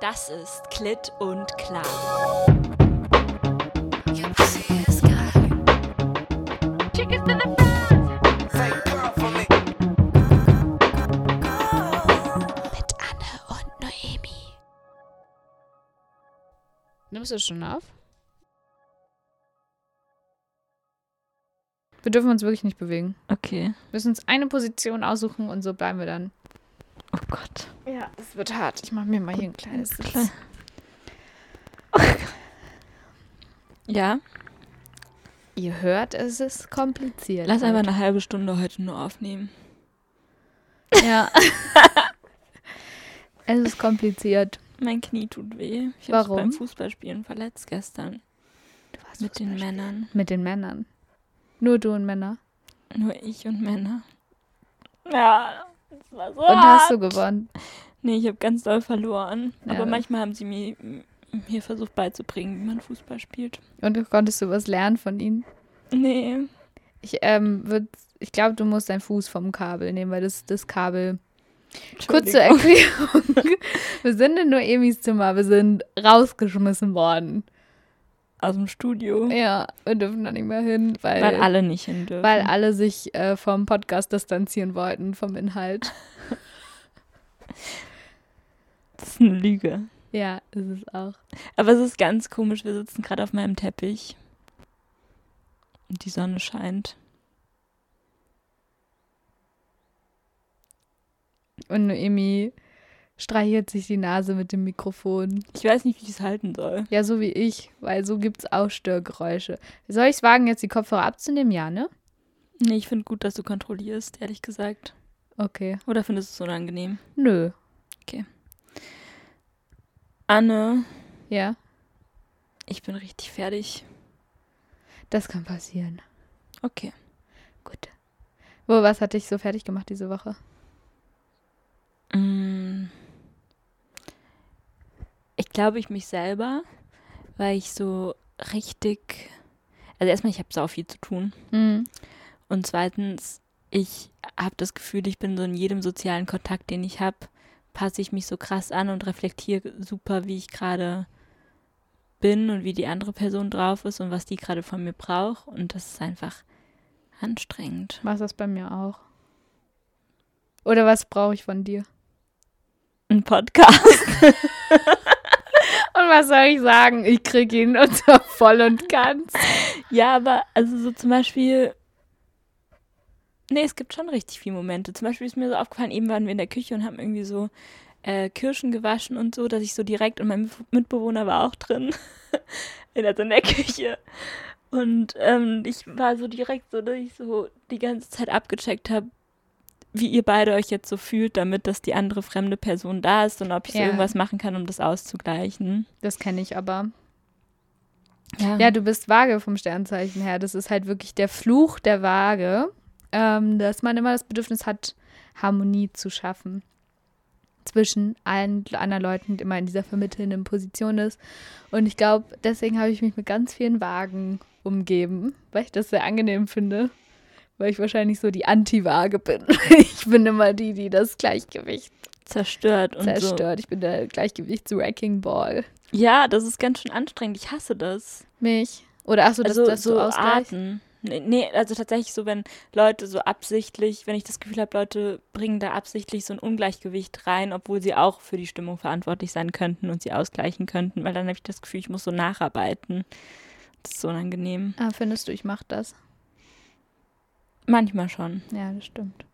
Das ist Klitt und Klar. Mit Anne und Noemi. Nimmst du schon auf? Wir dürfen uns wirklich nicht bewegen. Okay. Wir müssen uns eine Position aussuchen und so bleiben wir dann. Oh Gott. Ja, es wird hart. Ich mache mir mal hier ein kleines. Klein. Ja, Ihr hört, es ist kompliziert. lass einfach eine halbe Stunde heute nur aufnehmen. Ja. es ist kompliziert. Mein Knie tut weh. Ich Warum? beim Fußballspielen verletzt gestern. Du warst Mit den. Männern. Mit den Männern. Nur du und Männer. Nur ich und Männer. Ja, das war so Und hart. hast du gewonnen. Nee, ich habe ganz doll verloren. Ja. Aber manchmal haben sie mir, mir versucht beizubringen, wie man Fußball spielt. Und konntest du was lernen von ihnen? Nee. Ich, ähm, ich glaube, du musst deinen Fuß vom Kabel nehmen, weil das das Kabel. Kurz zur. Erklärung. wir sind in Noemis Zimmer. Wir sind rausgeschmissen worden. Aus dem Studio. Ja, wir dürfen da nicht mehr hin, weil, Weil alle nicht hin dürfen. weil alle sich äh, vom Podcast distanzieren wollten, vom Inhalt. das ist eine Lüge. Ja, ist es auch. Aber es ist ganz komisch. Wir sitzen gerade auf meinem Teppich. Und die Sonne scheint. Und Noemi streichelt sich die Nase mit dem Mikrofon. Ich weiß nicht, wie ich es halten soll. Ja, so wie ich, weil so gibt's auch Störgeräusche. Soll ich es wagen, jetzt die Kopfhörer abzunehmen? Ja, ne? Nee, ich finde gut, dass du kontrollierst, ehrlich gesagt. Okay. Oder findest du es unangenehm? Nö. Anne, Ja, ich bin richtig fertig. das kann passieren. Okay. Gut. Wo, was hat dich so fertig gemacht diese Woche? Mm. Glaube, ich mich selber, weil ich so richtig. Also, erstmal, ich habe sau viel zu tun. Mhm. Und zweitens, ich habe das Gefühl, ich bin so in jedem sozialen Kontakt, den ich habe, passe ich mich so krass an und reflektiere super, wie ich gerade bin und wie die andere Person drauf ist und was die gerade von mir braucht. Und das ist einfach anstrengend. Machst das bei mir auch. Oder was brauche ich von dir? Ein Podcast. Und was soll ich sagen? Ich kriege ihn unter voll und ganz. Ja, aber also so zum Beispiel. Nee, es gibt schon richtig viele Momente. Zum Beispiel ist mir so aufgefallen, eben waren wir in der Küche und haben irgendwie so äh, Kirschen gewaschen und so, dass ich so direkt, und mein Mitbewohner war auch drin, in der, in der Küche. Und ähm, ich war so direkt so, dass ich so die ganze Zeit abgecheckt habe, wie ihr beide euch jetzt so fühlt, damit, dass die andere fremde Person da ist und ob ich so Ja. irgendwas machen kann, um das auszugleichen. Das kenne ich aber. Ja, Ja, du bist Waage vom Sternzeichen her. Das ist halt wirklich der Fluch der Waage, ähm, dass man immer das Bedürfnis hat, Harmonie zu schaffen zwischen allen anderen Leuten, die immer in dieser vermittelnden Position ist. Und ich glaube, deswegen habe ich mich mit ganz vielen Wagen umgeben, weil ich das sehr angenehm finde. Weil ich wahrscheinlich so die Anti-Waage bin. Ich bin immer die, die das Gleichgewicht zerstört und so. zerstört. Ich bin der Gleichgewichts-Wrecking Ball. Ja, das ist ganz schön anstrengend. Ich hasse das. Mich. Oder ach so, dass, also dass so. Arten. Nee, nee, also tatsächlich so, wenn Leute so absichtlich, wenn ich das Gefühl habe, Leute bringen da absichtlich so ein Ungleichgewicht rein, obwohl sie auch für die Stimmung verantwortlich sein könnten und sie ausgleichen könnten, weil dann habe ich das Gefühl, ich muss so nacharbeiten. Das ist so unangenehm. Ah, findest du, ich mache das? Manchmal schon. Ja, das stimmt.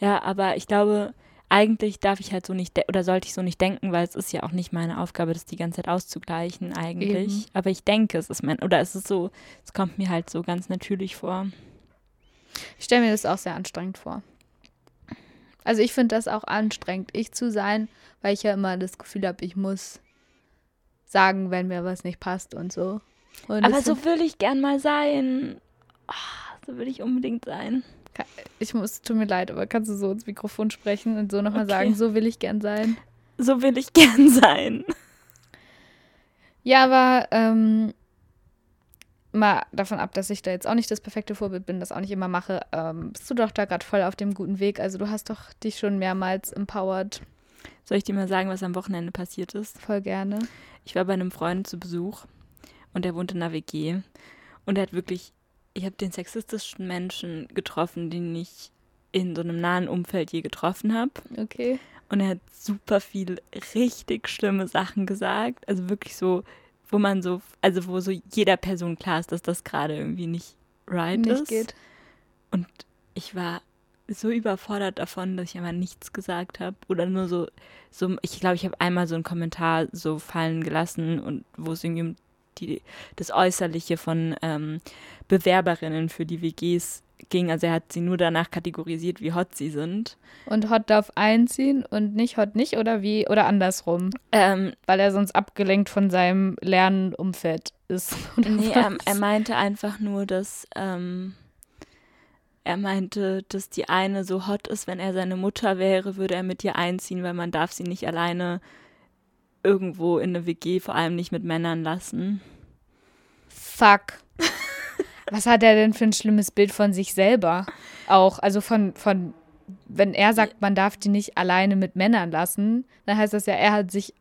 Ja, aber ich glaube, eigentlich darf ich halt so nicht, de- oder sollte ich so nicht denken, weil es ist ja auch nicht meine Aufgabe, das die ganze Zeit auszugleichen eigentlich. Eben. Aber ich denke, es ist mein, oder es ist so, es kommt mir halt so ganz natürlich vor. Ich stelle mir das auch sehr anstrengend vor. Also ich finde das auch anstrengend, ich zu sein, weil ich ja immer das Gefühl habe, ich muss sagen, wenn mir was nicht passt und so. Und Aber so will ich gern mal sein. Ah, so will ich unbedingt sein. ich muss, tut mir leid, aber kannst du so ins Mikrofon sprechen und so nochmal Okay. sagen, so will ich gern sein? So will ich gern sein. Ja, aber ähm, mal davon ab, dass ich da jetzt auch nicht das perfekte Vorbild bin, das auch nicht immer mache, ähm, bist du doch da gerade voll auf dem guten Weg. Also du hast doch dich schon mehrmals empowered. Soll ich dir mal sagen, was am Wochenende passiert ist? Voll gerne. Ich war bei einem Freund zu Besuch und der wohnt in einer WG. Und er hat wirklich, ich habe den sexistischsten Menschen getroffen, den ich in so einem nahen Umfeld je getroffen habe. Okay. Und er hat super viel richtig schlimme Sachen gesagt. Also wirklich so, wo man so, also wo so jeder Person klar ist, dass das gerade irgendwie nicht right Nicht ist. geht. Und ich war so überfordert davon, dass ich einfach nichts gesagt habe. Oder nur so, so ich glaube, ich habe einmal so einen Kommentar so fallen gelassen und wo es irgendwie um die, das Äußerliche von ähm, Bewerberinnen für die WGs ging. Also er hat sie nur danach kategorisiert, wie hot sie sind. Und Hot darf einziehen und nicht Hot nicht oder wie? Oder andersrum? Ähm, Weil er sonst abgelenkt von seinem Lernumfeld ist. Oder nee, er, er meinte einfach nur, dass ähm, er meinte, dass die eine so hot ist, wenn er seine Mutter wäre, würde er mit ihr einziehen, weil man darf sie nicht alleine irgendwo in eine WG, vor allem nicht mit Männern lassen. Fuck. Was hat er denn für ein schlimmes Bild von sich selber? Auch, also von, von, wenn er sagt, man darf die nicht alleine mit Männern lassen, dann heißt das ja, er hat sich,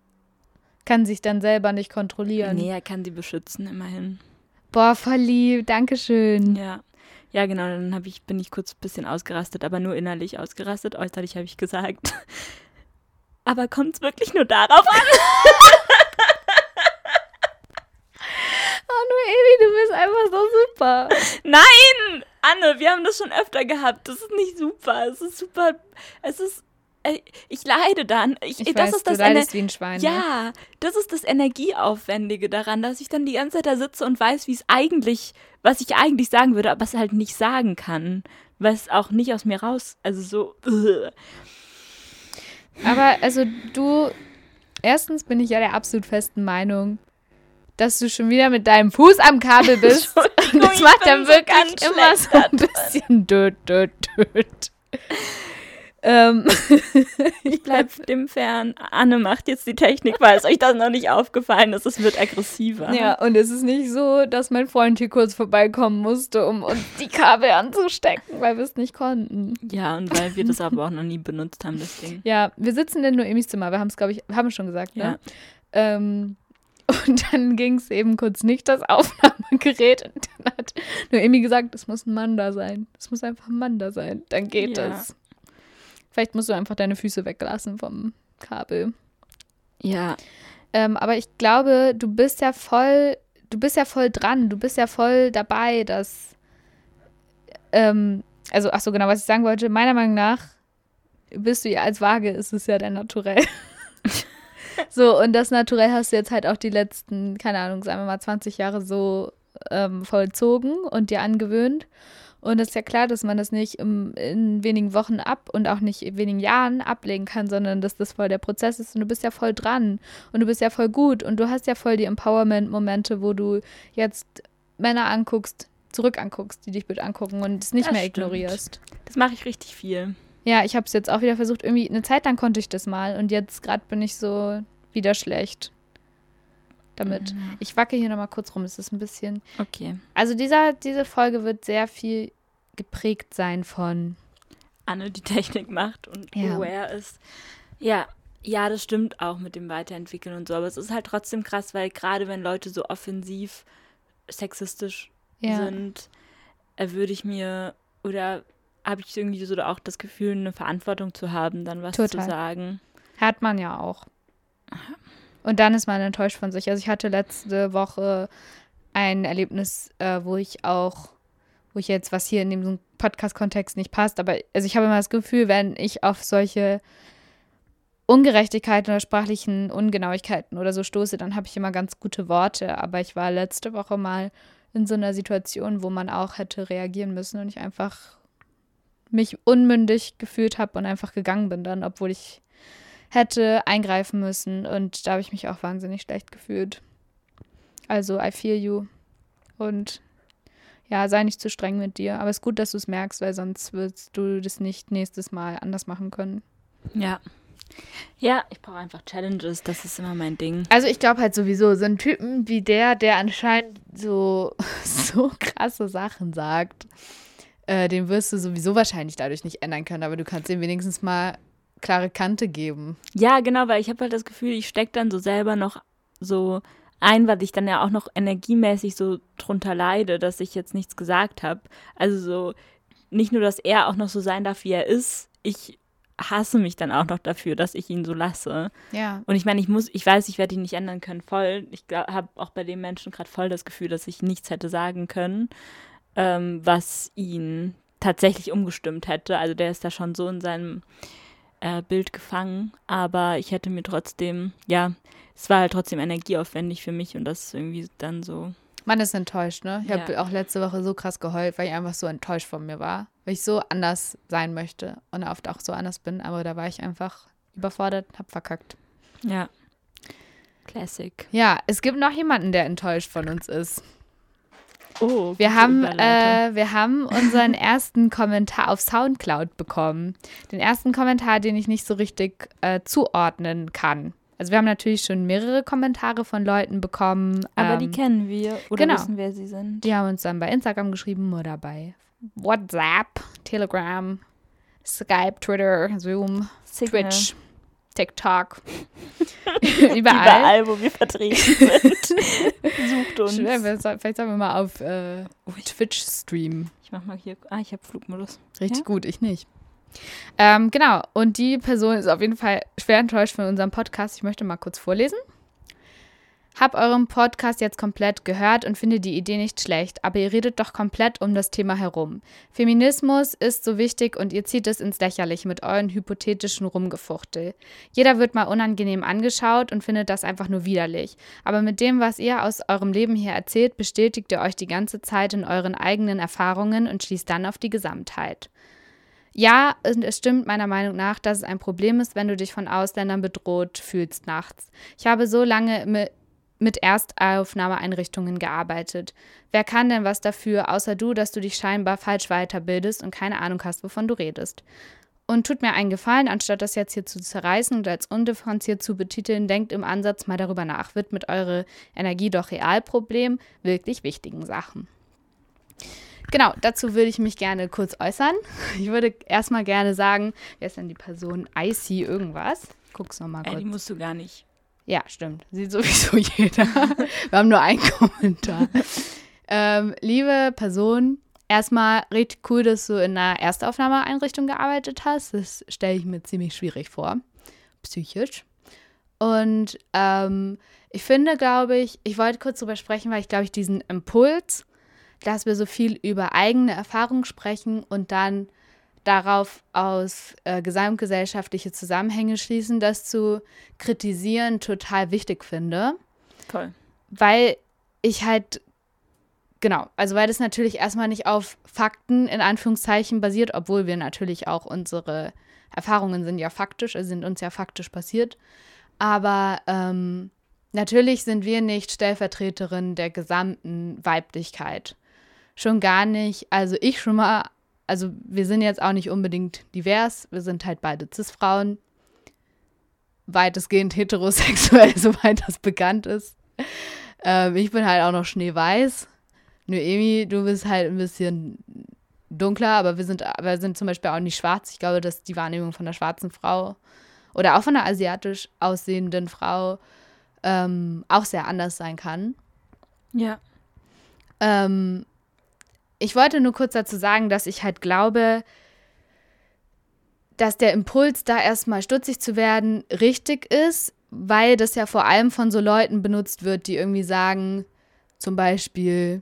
kann sich dann selber nicht kontrollieren. Nee, er kann sie beschützen, immerhin. Boah, voll lieb, Dankeschön. Ja. Ja, genau, dann ich, bin ich kurz ein bisschen ausgerastet, aber nur innerlich ausgerastet. Äußerlich habe ich gesagt. Aber kommt es wirklich nur darauf an? Oh, Noemi, du bist einfach so super. Nein! Anne, wir haben das schon öfter gehabt. Das ist nicht super. Es ist super. Es ist. äh, Ich leide dann. Ich, Ich das weiß, ist das du leidest Ener- wie ein Schwein. ne? Ja, das ist das Energieaufwendige daran, dass ich dann die ganze Zeit da sitze und weiß, wie es eigentlich, was ich eigentlich sagen würde, aber es halt nicht sagen kann. Weil es auch nicht aus mir raus, also so. Aber also du, erstens bin ich ja der absolut festen Meinung, dass du schon wieder mit deinem Fuß am Kabel bist. Entschuldigung, das macht dann wirklich immer so ein bisschen död, död, död. Ähm, Ich bleib dem fern. Anne macht jetzt die Technik, weil es euch das noch nicht aufgefallen ist. Es wird aggressiver. ja, und es ist nicht so, dass mein Freund hier kurz vorbeikommen musste, um uns die Kabel anzustecken, weil wir es nicht konnten. Ja, und weil wir das aber auch noch nie benutzt haben, das Ding. Ja, wir sitzen in Noemis Zimmer. Wir haben es, glaube ich, haben wir schon gesagt, ne? Ja. Ähm, und dann ging es eben kurz nicht, das Aufnahmegerät. Und dann hat Noemi gesagt, es muss ein Mann da sein. Es muss einfach ein Mann da sein. Dann geht Ja. es. Vielleicht musst du einfach deine Füße weglassen vom Kabel. Ja, Ähm, aber ich glaube, du bist ja voll, du bist ja voll dran. Du bist ja voll dabei, dass. Ähm, also, ach so, genau, was ich sagen wollte. Meiner Meinung nach bist du ja als Waage, ist es ja dein Naturell. so, und das Naturell hast du jetzt halt auch die letzten, keine Ahnung, sagen wir mal 20 Jahre so ähm, vollzogen und dir angewöhnt. Und es ist ja klar, dass man das nicht im, in wenigen Wochen ab und auch nicht in wenigen Jahren ablegen kann, sondern dass das voll der Prozess ist und du bist ja voll dran und du bist ja voll gut und du hast ja voll die Empowerment-Momente, wo du jetzt Männer anguckst, zurück anguckst, die dich bitte angucken und es nicht Das mehr stimmt. ignorierst. das mache ich richtig viel. Ja, ich habe es jetzt auch wieder versucht. Irgendwie eine Zeit lang konnte ich das mal und jetzt gerade bin ich so wieder schlecht damit. Mhm. Ich wacke hier nochmal kurz rum. Es ist ein bisschen. Okay. Also dieser, diese Folge wird sehr viel geprägt sein von. Anne die Technik macht und Ja. aware ist. Ja, ja, das stimmt auch mit dem Weiterentwickeln und so. Aber es ist halt trotzdem krass, weil gerade wenn Leute so offensiv sexistisch Ja. sind, äh, würde ich mir oder habe ich irgendwie so auch das Gefühl, eine Verantwortung zu haben, dann was zu Total. sagen. Hat man ja auch. Und dann ist man enttäuscht von sich. Also ich hatte letzte Woche ein Erlebnis, äh, wo ich auch, wo ich jetzt, was hier in dem Podcast-Kontext nicht passt, aber also ich habe immer das Gefühl, wenn ich auf solche Ungerechtigkeiten oder sprachlichen Ungenauigkeiten oder so stoße, dann habe ich immer ganz gute Worte. Aber ich war letzte Woche mal in so einer Situation, wo man auch hätte reagieren müssen und ich einfach mich unmündig gefühlt habe und einfach gegangen bin dann, obwohl ich hätte eingreifen müssen und da habe ich mich auch wahnsinnig schlecht gefühlt. Also, I feel you. Und ja, sei nicht zu streng mit dir. Aber es ist gut, dass du es merkst, weil sonst wirst du das nicht nächstes Mal anders machen können. Ja. Ja, ich brauche einfach Challenges, das ist immer mein Ding. Also ich glaube halt sowieso, so ein Typen wie der, der anscheinend so, so krasse Sachen sagt, äh, den wirst du sowieso wahrscheinlich dadurch nicht ändern können, aber du kannst ihn wenigstens mal klare Kante geben. Ja, genau, weil ich habe halt das Gefühl, ich stecke dann so selber noch so ein, weil ich dann ja auch noch energiemäßig so drunter leide, dass ich jetzt nichts gesagt habe. Also so nicht nur, dass er auch noch so sein darf, wie er ist, ich hasse mich dann auch noch dafür, dass ich ihn so lasse. Ja. Und ich meine, ich muss, ich weiß, ich werde ihn nicht ändern können, voll. Ich habe auch bei dem Menschen gerade voll das Gefühl, dass ich nichts hätte sagen können, ähm, was ihn tatsächlich umgestimmt hätte. Also der ist da schon so in seinem äh, Bild gefangen, aber ich hätte mir trotzdem, ja, es war halt trotzdem energieaufwendig für mich und das irgendwie dann so. Man ist enttäuscht, ne? Ich Ja. habe auch letzte Woche so krass geheult, weil ich einfach so enttäuscht von mir war. Weil ich so anders sein möchte und oft auch so anders bin, aber da war ich einfach überfordert, hab verkackt. Ja. Classic. Ja, es gibt noch jemanden, der enttäuscht von uns ist. Oh, Wir haben, äh, wir haben unseren ersten Kommentar auf Soundcloud bekommen. Den ersten Kommentar, den ich nicht so richtig äh, zuordnen kann. Also wir haben natürlich schon mehrere Kommentare von Leuten bekommen. aber ähm, die kennen wir oder genau. wissen, wer sie sind. Die haben uns dann bei Instagram geschrieben oder bei WhatsApp, Telegram, Skype, Twitter, Zoom, Signal. Twitch, TikTok. Überall. Überall, wo wir vertreten sind. Sucht uns. Schwer, Vielleicht sollen wir mal auf äh, Twitch streamen. Ich mach mal hier. Ah, ich habe Flugmodus. Richtig Ja? gut, ich nicht. Ähm, genau, und die Person ist auf jeden Fall schwer enttäuscht von unserem Podcast. Ich möchte mal kurz vorlesen. Hab euren Podcast jetzt komplett gehört und finde die Idee nicht schlecht, aber ihr redet doch komplett um das Thema herum. Feminismus ist so wichtig und ihr zieht es ins Lächerliche mit euren hypothetischen Rumgefuchtel. Jeder wird mal unangenehm angeschaut und findet das einfach nur widerlich. Aber mit dem, was ihr aus eurem Leben hier erzählt, bestätigt ihr euch die ganze Zeit in euren eigenen Erfahrungen und schließt dann auf die Gesamtheit. Ja, es stimmt meiner Meinung nach, dass es ein Problem ist, wenn du dich von Ausländern bedroht fühlst nachts. Ich habe so lange mi- mit Erstaufnahmeeinrichtungen gearbeitet. Wer kann denn was dafür, außer du, dass du dich scheinbar falsch weiterbildest und keine Ahnung hast, wovon du redest? Und tut mir einen Gefallen, anstatt das jetzt hier zu zerreißen und als undifferenziert zu betiteln, denkt im Ansatz mal darüber nach. Widmet eure Energie doch Realproblem wirklich wichtigen Sachen. Genau, dazu würde ich mich gerne kurz äußern. Ich würde erstmal gerne sagen, wer ist denn die Person? Icy irgendwas. Guck's nochmal Ey, kurz. die musst du gar nicht. Ja, stimmt. Sieht sowieso jeder. Wir haben nur einen Kommentar. ähm, liebe Person, erstmal richtig cool, dass du in einer Erstaufnahmeeinrichtung gearbeitet hast. Das stelle ich mir ziemlich schwierig vor. Psychisch. Und ähm, ich finde, glaube ich, ich wollte kurz drüber sprechen, weil ich glaube ich diesen Impuls, dass wir so viel über eigene Erfahrungen sprechen und dann darauf aus äh, gesamtgesellschaftliche Zusammenhänge schließen, das zu kritisieren total wichtig finde, Voll. weil ich halt genau, also weil das natürlich erstmal nicht auf Fakten in Anführungszeichen basiert, obwohl wir natürlich auch unsere Erfahrungen sind ja faktisch, also sind uns ja faktisch passiert, aber ähm, natürlich sind wir nicht Stellvertreterin der gesamten Weiblichkeit. Schon gar nicht, also ich schon mal also wir sind jetzt auch nicht unbedingt divers, wir sind halt beide Cis-Frauen, weitestgehend heterosexuell, soweit das bekannt ist. Ähm, ich bin halt auch noch schneeweiß. Noemi, du bist halt ein bisschen dunkler, aber wir sind, wir sind zum Beispiel auch nicht schwarz. Ich glaube, dass die Wahrnehmung von einer schwarzen Frau oder auch von einer asiatisch aussehenden Frau ähm, auch sehr anders sein kann. Ja. Ähm, ich wollte nur kurz dazu sagen, dass ich halt glaube, dass der Impuls, da erstmal stutzig zu werden, richtig ist, weil das ja vor allem von so Leuten benutzt wird, die irgendwie sagen, zum Beispiel,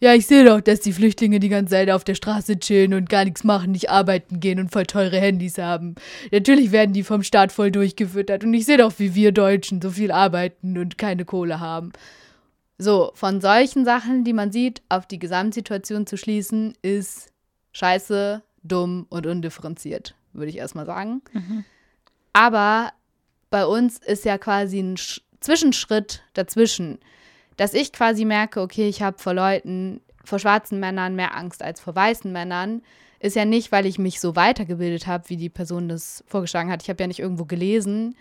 ja, ich sehe doch, dass die Flüchtlinge die ganze Zeit auf der Straße chillen und gar nichts machen, nicht arbeiten gehen und voll teure Handys haben. Natürlich werden die vom Staat voll durchgefüttert und ich sehe doch, wie wir Deutschen so viel arbeiten und keine Kohle haben. So, von solchen Sachen, die man sieht, auf die Gesamtsituation zu schließen, ist scheiße, dumm und undifferenziert, würde ich erstmal sagen. Aber bei uns ist ja quasi ein Sch Zwischenschritt dazwischen, dass ich quasi merke, okay, ich habe vor Leuten, vor schwarzen Männern mehr Angst als vor weißen Männern, ist ja nicht, weil ich mich so weitergebildet habe, wie die Person das vorgeschlagen hat. Ich habe ja nicht irgendwo gelesen,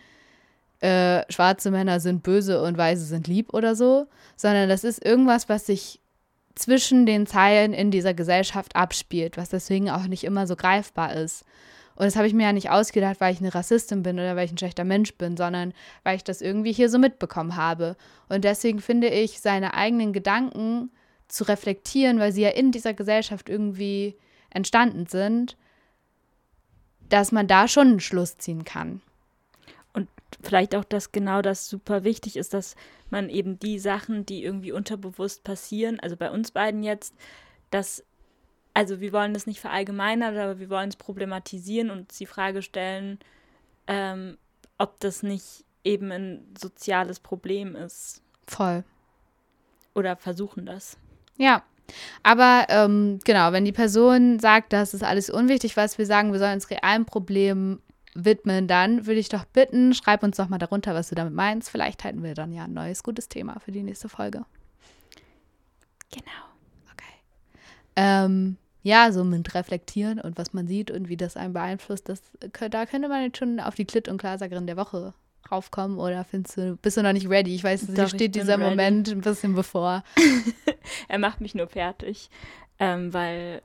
äh, schwarze Männer sind böse und weiße sind lieb oder so, sondern das ist irgendwas, was sich zwischen den Zeilen in dieser Gesellschaft abspielt, was deswegen auch nicht immer so greifbar ist. Und das habe ich mir ja nicht ausgedacht, weil ich eine Rassistin bin oder weil ich ein schlechter Mensch bin, sondern weil ich das irgendwie hier so mitbekommen habe. Und deswegen finde ich, seine eigenen Gedanken zu reflektieren, weil sie ja in dieser Gesellschaft irgendwie entstanden sind, dass man da schon einen Schluss ziehen kann. Und vielleicht auch, dass genau das super wichtig ist, dass man eben die Sachen, die irgendwie unterbewusst passieren, also bei uns beiden jetzt, dass, also wir wollen das nicht verallgemeinern, aber wir wollen es problematisieren und uns die Frage stellen, ähm, ob das nicht eben ein soziales Problem ist. Voll. Oder versuchen das. Ja. Aber ähm, genau, wenn die Person sagt, das ist alles unwichtig, was wir sagen, wir sollen uns realen Problemen widmen, dann würde ich doch bitten, schreib uns doch mal darunter, was du damit meinst. Vielleicht halten wir dann ja ein neues gutes Thema für die nächste Folge. Genau. Okay. Ähm, ja, so mit reflektieren und was man sieht und wie das einen beeinflusst, das, da könnte man jetzt schon auf die Klitt- und Glasagerin der Woche raufkommen oder findest du, bist du noch nicht ready? Ich weiß, hier steht dieser ready. Moment ein bisschen bevor. er macht mich nur fertig, ähm, weil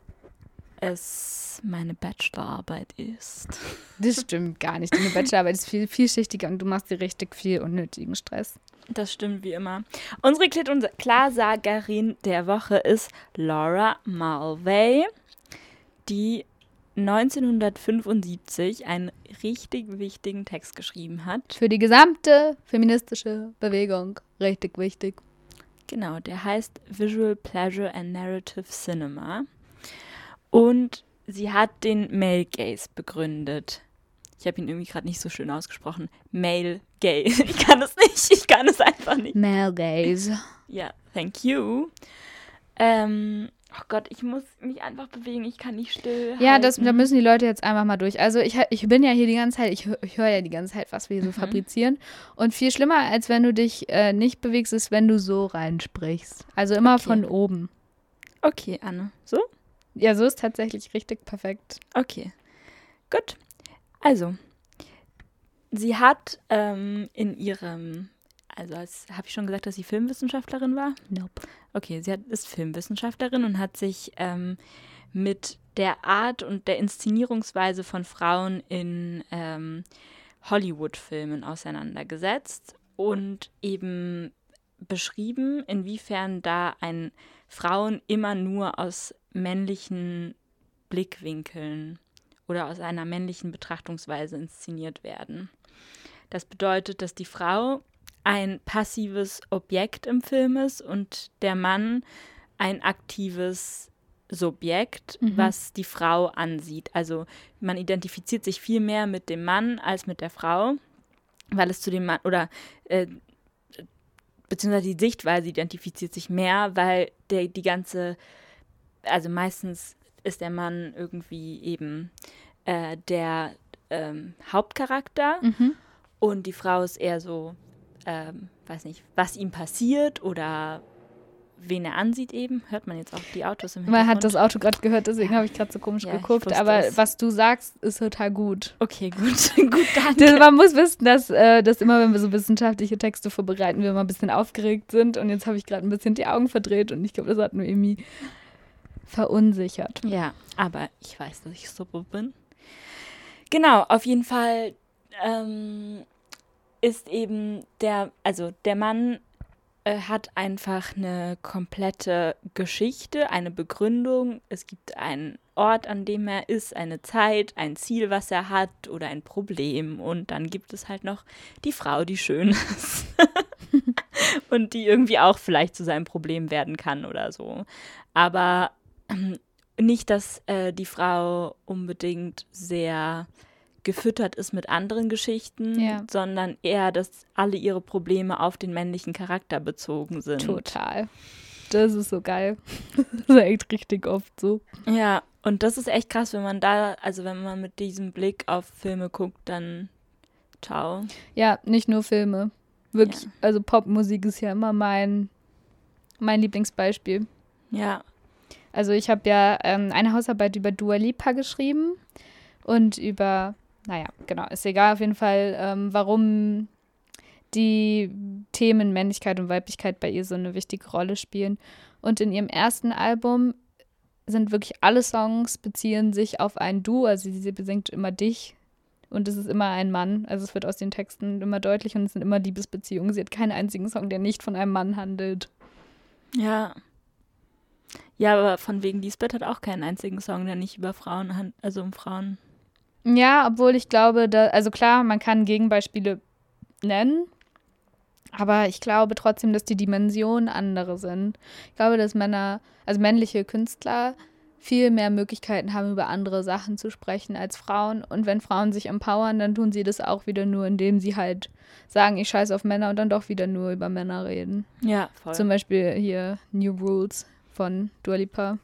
es meine Bachelorarbeit ist. Das stimmt gar nicht. Deine Bachelorarbeit ist viel vielschichtiger und du machst dir richtig viel unnötigen Stress. Das stimmt wie immer. Unsere Klarsagerin der Woche ist Laura Mulvey, die 1975 einen richtig wichtigen Text geschrieben hat. Für die gesamte feministische Bewegung richtig wichtig. Genau, der heißt Visual Pleasure and Narrative Cinema. Und sie hat den Male Gaze begründet. Ich habe ihn irgendwie gerade nicht so schön ausgesprochen. Male Gaze. Ich kann es nicht. Ich kann es einfach nicht. Male Gaze. Ja, thank you. Ähm, oh Gott, ich muss mich einfach bewegen. Ich kann nicht still. Ja, das, da müssen die Leute jetzt einfach mal durch. Also ich, ich bin ja hier die ganze Zeit, ich, ich höre ja die ganze Zeit, was wir hier so mhm. fabrizieren. Und viel schlimmer, als wenn du dich äh, nicht bewegst, ist, wenn du so reinsprichst. Also immer okay. von oben. Okay, Anne. So? Ja, so ist tatsächlich richtig perfekt. Okay. Gut. Also, sie hat ähm, in ihrem, also habe ich schon gesagt, dass sie Filmwissenschaftlerin war? Nope. Okay, sie hat, ist Filmwissenschaftlerin und hat sich ähm, mit der Art und der Inszenierungsweise von Frauen in ähm, Hollywood-Filmen auseinandergesetzt und eben beschrieben, inwiefern da ein Frauen immer nur aus männlichen Blickwinkeln oder aus einer männlichen Betrachtungsweise inszeniert werden. Das bedeutet, dass die Frau ein passives Objekt im Film ist und der Mann ein aktives Subjekt, mhm. was die Frau ansieht. Also man identifiziert sich viel mehr mit dem Mann als mit der Frau, weil es zu dem Mann oder äh, beziehungsweise die Sichtweise identifiziert sich mehr, weil der die ganze also meistens ist der Mann irgendwie eben äh, der ähm, Hauptcharakter mhm. und die Frau ist eher so, ähm, weiß nicht, was ihm passiert oder wen er ansieht eben. Hört man jetzt auch die Autos im Hintergrund? Man hat das Auto gerade gehört, deswegen habe ich gerade so komisch ja, geguckt. Aber es. was du sagst, ist total gut. Okay, gut. gut, danke. man muss wissen, dass, äh, dass immer, wenn wir so wissenschaftliche Texte vorbereiten, wir immer ein bisschen aufgeregt sind. Und jetzt habe ich gerade ein bisschen die Augen verdreht und ich glaube, das hat nur irgendwie verunsichert. Ja, aber ich weiß, dass ich so bin. Genau, auf jeden Fall ähm, ist eben der, also der Mann äh, hat einfach eine komplette Geschichte, eine Begründung. Es gibt einen Ort, an dem er ist, eine Zeit, ein Ziel, was er hat oder ein Problem. Und dann gibt es halt noch die Frau, die schön ist. und die irgendwie auch vielleicht zu seinem Problem werden kann oder so. Aber nicht, dass äh, die Frau unbedingt sehr gefüttert ist mit anderen Geschichten, ja. sondern eher, dass alle ihre Probleme auf den männlichen Charakter bezogen sind. Total. Das ist so geil. Das ist echt richtig oft so. Ja, und das ist echt krass, wenn man da, also wenn man mit diesem Blick auf Filme guckt, dann ciao. Ja, nicht nur Filme. Wirklich, ja. also Popmusik ist ja immer mein, mein Lieblingsbeispiel. Ja, also ich habe ja ähm, eine Hausarbeit über Dua Lipa geschrieben und über, naja, genau, ist egal auf jeden Fall, ähm, warum die Themen Männlichkeit und Weiblichkeit bei ihr so eine wichtige Rolle spielen. Und in ihrem ersten Album sind wirklich alle Songs beziehen sich auf ein Du, also sie besingt immer dich und es ist immer ein Mann. Also es wird aus den Texten immer deutlich und es sind immer Liebesbeziehungen. Sie hat keinen einzigen Song, der nicht von einem Mann handelt. Ja. Ja, aber von wegen Lisbeth hat auch keinen einzigen Song, der nicht über Frauen handelt, also um Frauen. Ja, obwohl ich glaube, da, also klar, man kann Gegenbeispiele nennen, aber ich glaube trotzdem, dass die Dimensionen andere sind. Ich glaube, dass Männer, also männliche Künstler, viel mehr Möglichkeiten haben, über andere Sachen zu sprechen als Frauen. Und wenn Frauen sich empowern, dann tun sie das auch wieder nur, indem sie halt sagen, ich scheiße auf Männer und dann doch wieder nur über Männer reden. Ja, voll. Zum Beispiel hier New Rules von Dua Lipa.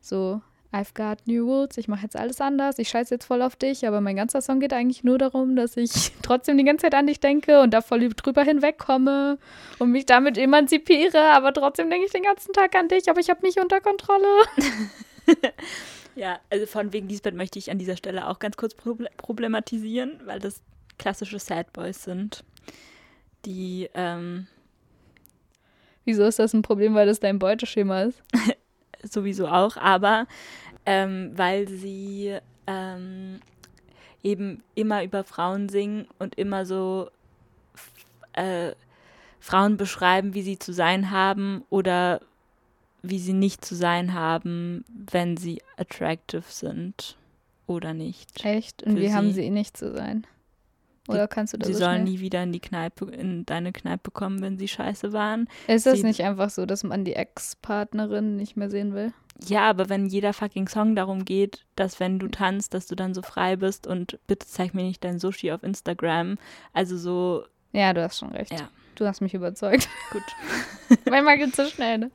So, I've got new rules, ich mache jetzt alles anders, ich scheiße jetzt voll auf dich, aber mein ganzer Song geht eigentlich nur darum, dass ich trotzdem die ganze Zeit an dich denke und da voll drüber hinwegkomme und mich damit emanzipiere, aber trotzdem denke ich den ganzen Tag an dich, aber ich habe mich unter Kontrolle. ja, also von wegen Lisbeth möchte ich an dieser Stelle auch ganz kurz problematisieren, weil das klassische Sad Boys sind, die. Ähm, Wieso ist das ein Problem, weil das dein Beuteschema ist? Sowieso auch, aber ähm, weil sie ähm, eben immer über Frauen singen und immer so äh, Frauen beschreiben, wie sie zu sein haben oder wie sie nicht zu sein haben, wenn sie attractive sind oder nicht. Echt? Und wie sie. haben sie nicht zu sein? Oder kannst du das Sie so sollen nie wieder in die Kneipe, in deine Kneipe kommen, wenn sie scheiße waren. Ist das sie, nicht einfach so, dass man die Ex-Partnerin nicht mehr sehen will? Ja, aber wenn jeder fucking Song darum geht, dass wenn du tanzt, dass du dann so frei bist und bitte zeig mir nicht dein Sushi auf Instagram. Also so. Ja, du hast schon recht. Ja. Du hast mich überzeugt. Gut. Manchmal geht es so schnell, ne?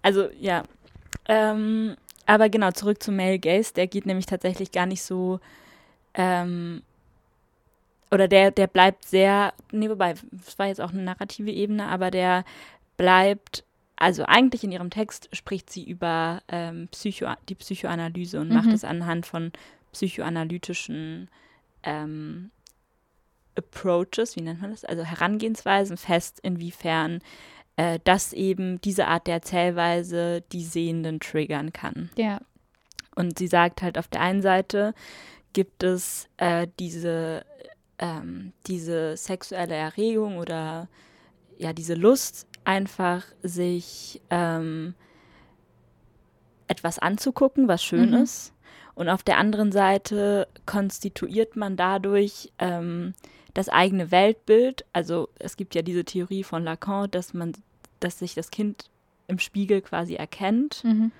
Also, ja. Ähm, aber genau, zurück zu Male Gaze. Der geht nämlich tatsächlich gar nicht so. Ähm, oder der, der bleibt sehr. Nee, wobei, es war jetzt auch eine narrative Ebene, aber der bleibt. Also eigentlich in ihrem Text spricht sie über ähm, Psycho, die Psychoanalyse und mhm. macht es anhand von psychoanalytischen ähm, Approaches, wie nennt man das? Also Herangehensweisen fest, inwiefern äh, dass eben diese Art der Erzählweise die Sehenden triggern kann. Ja. Und sie sagt halt, auf der einen Seite gibt es äh, diese, ähm, diese sexuelle Erregung oder ja, diese Lust, einfach sich ähm, etwas anzugucken, was schön mhm. ist. Und auf der anderen Seite konstituiert man dadurch ähm, das eigene Weltbild. Also es gibt ja diese Theorie von Lacan, dass man dass sich das Kind im Spiegel quasi erkennt. Mhm.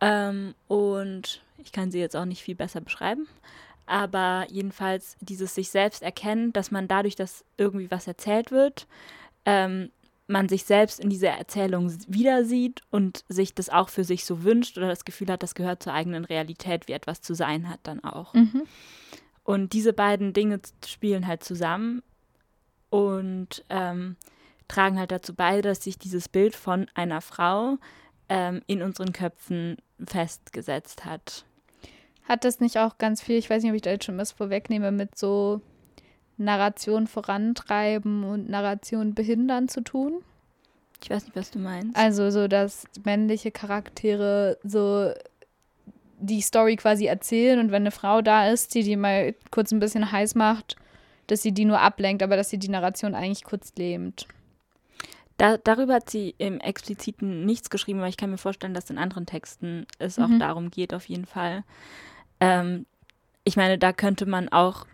Ähm, und ich kann sie jetzt auch nicht viel besser beschreiben. Aber jedenfalls dieses sich selbst erkennen, dass man dadurch, dass irgendwie was erzählt wird, ähm, man sich selbst in dieser Erzählung wieder sieht und sich das auch für sich so wünscht oder das Gefühl hat, das gehört zur eigenen Realität, wie etwas zu sein hat dann auch. Mhm. Und diese beiden Dinge spielen halt zusammen. Und ähm, tragen halt dazu bei, dass sich dieses Bild von einer Frau ähm, in unseren Köpfen festgesetzt hat. Hat das nicht auch ganz viel, ich weiß nicht, ob ich da jetzt schon was vorwegnehme, mit so Narration vorantreiben und Narration behindern zu tun? Ich weiß nicht, was du meinst. Also so, dass männliche Charaktere so die Story quasi erzählen und wenn eine Frau da ist, die die mal kurz ein bisschen heiß macht, dass sie die nur ablenkt, aber dass sie die Narration eigentlich kurz lähmt. Da, darüber hat sie im Expliziten nichts geschrieben, aber ich kann mir vorstellen, dass in anderen Texten es mhm. auch darum geht, auf jeden Fall. Ähm, ich meine, da könnte man auch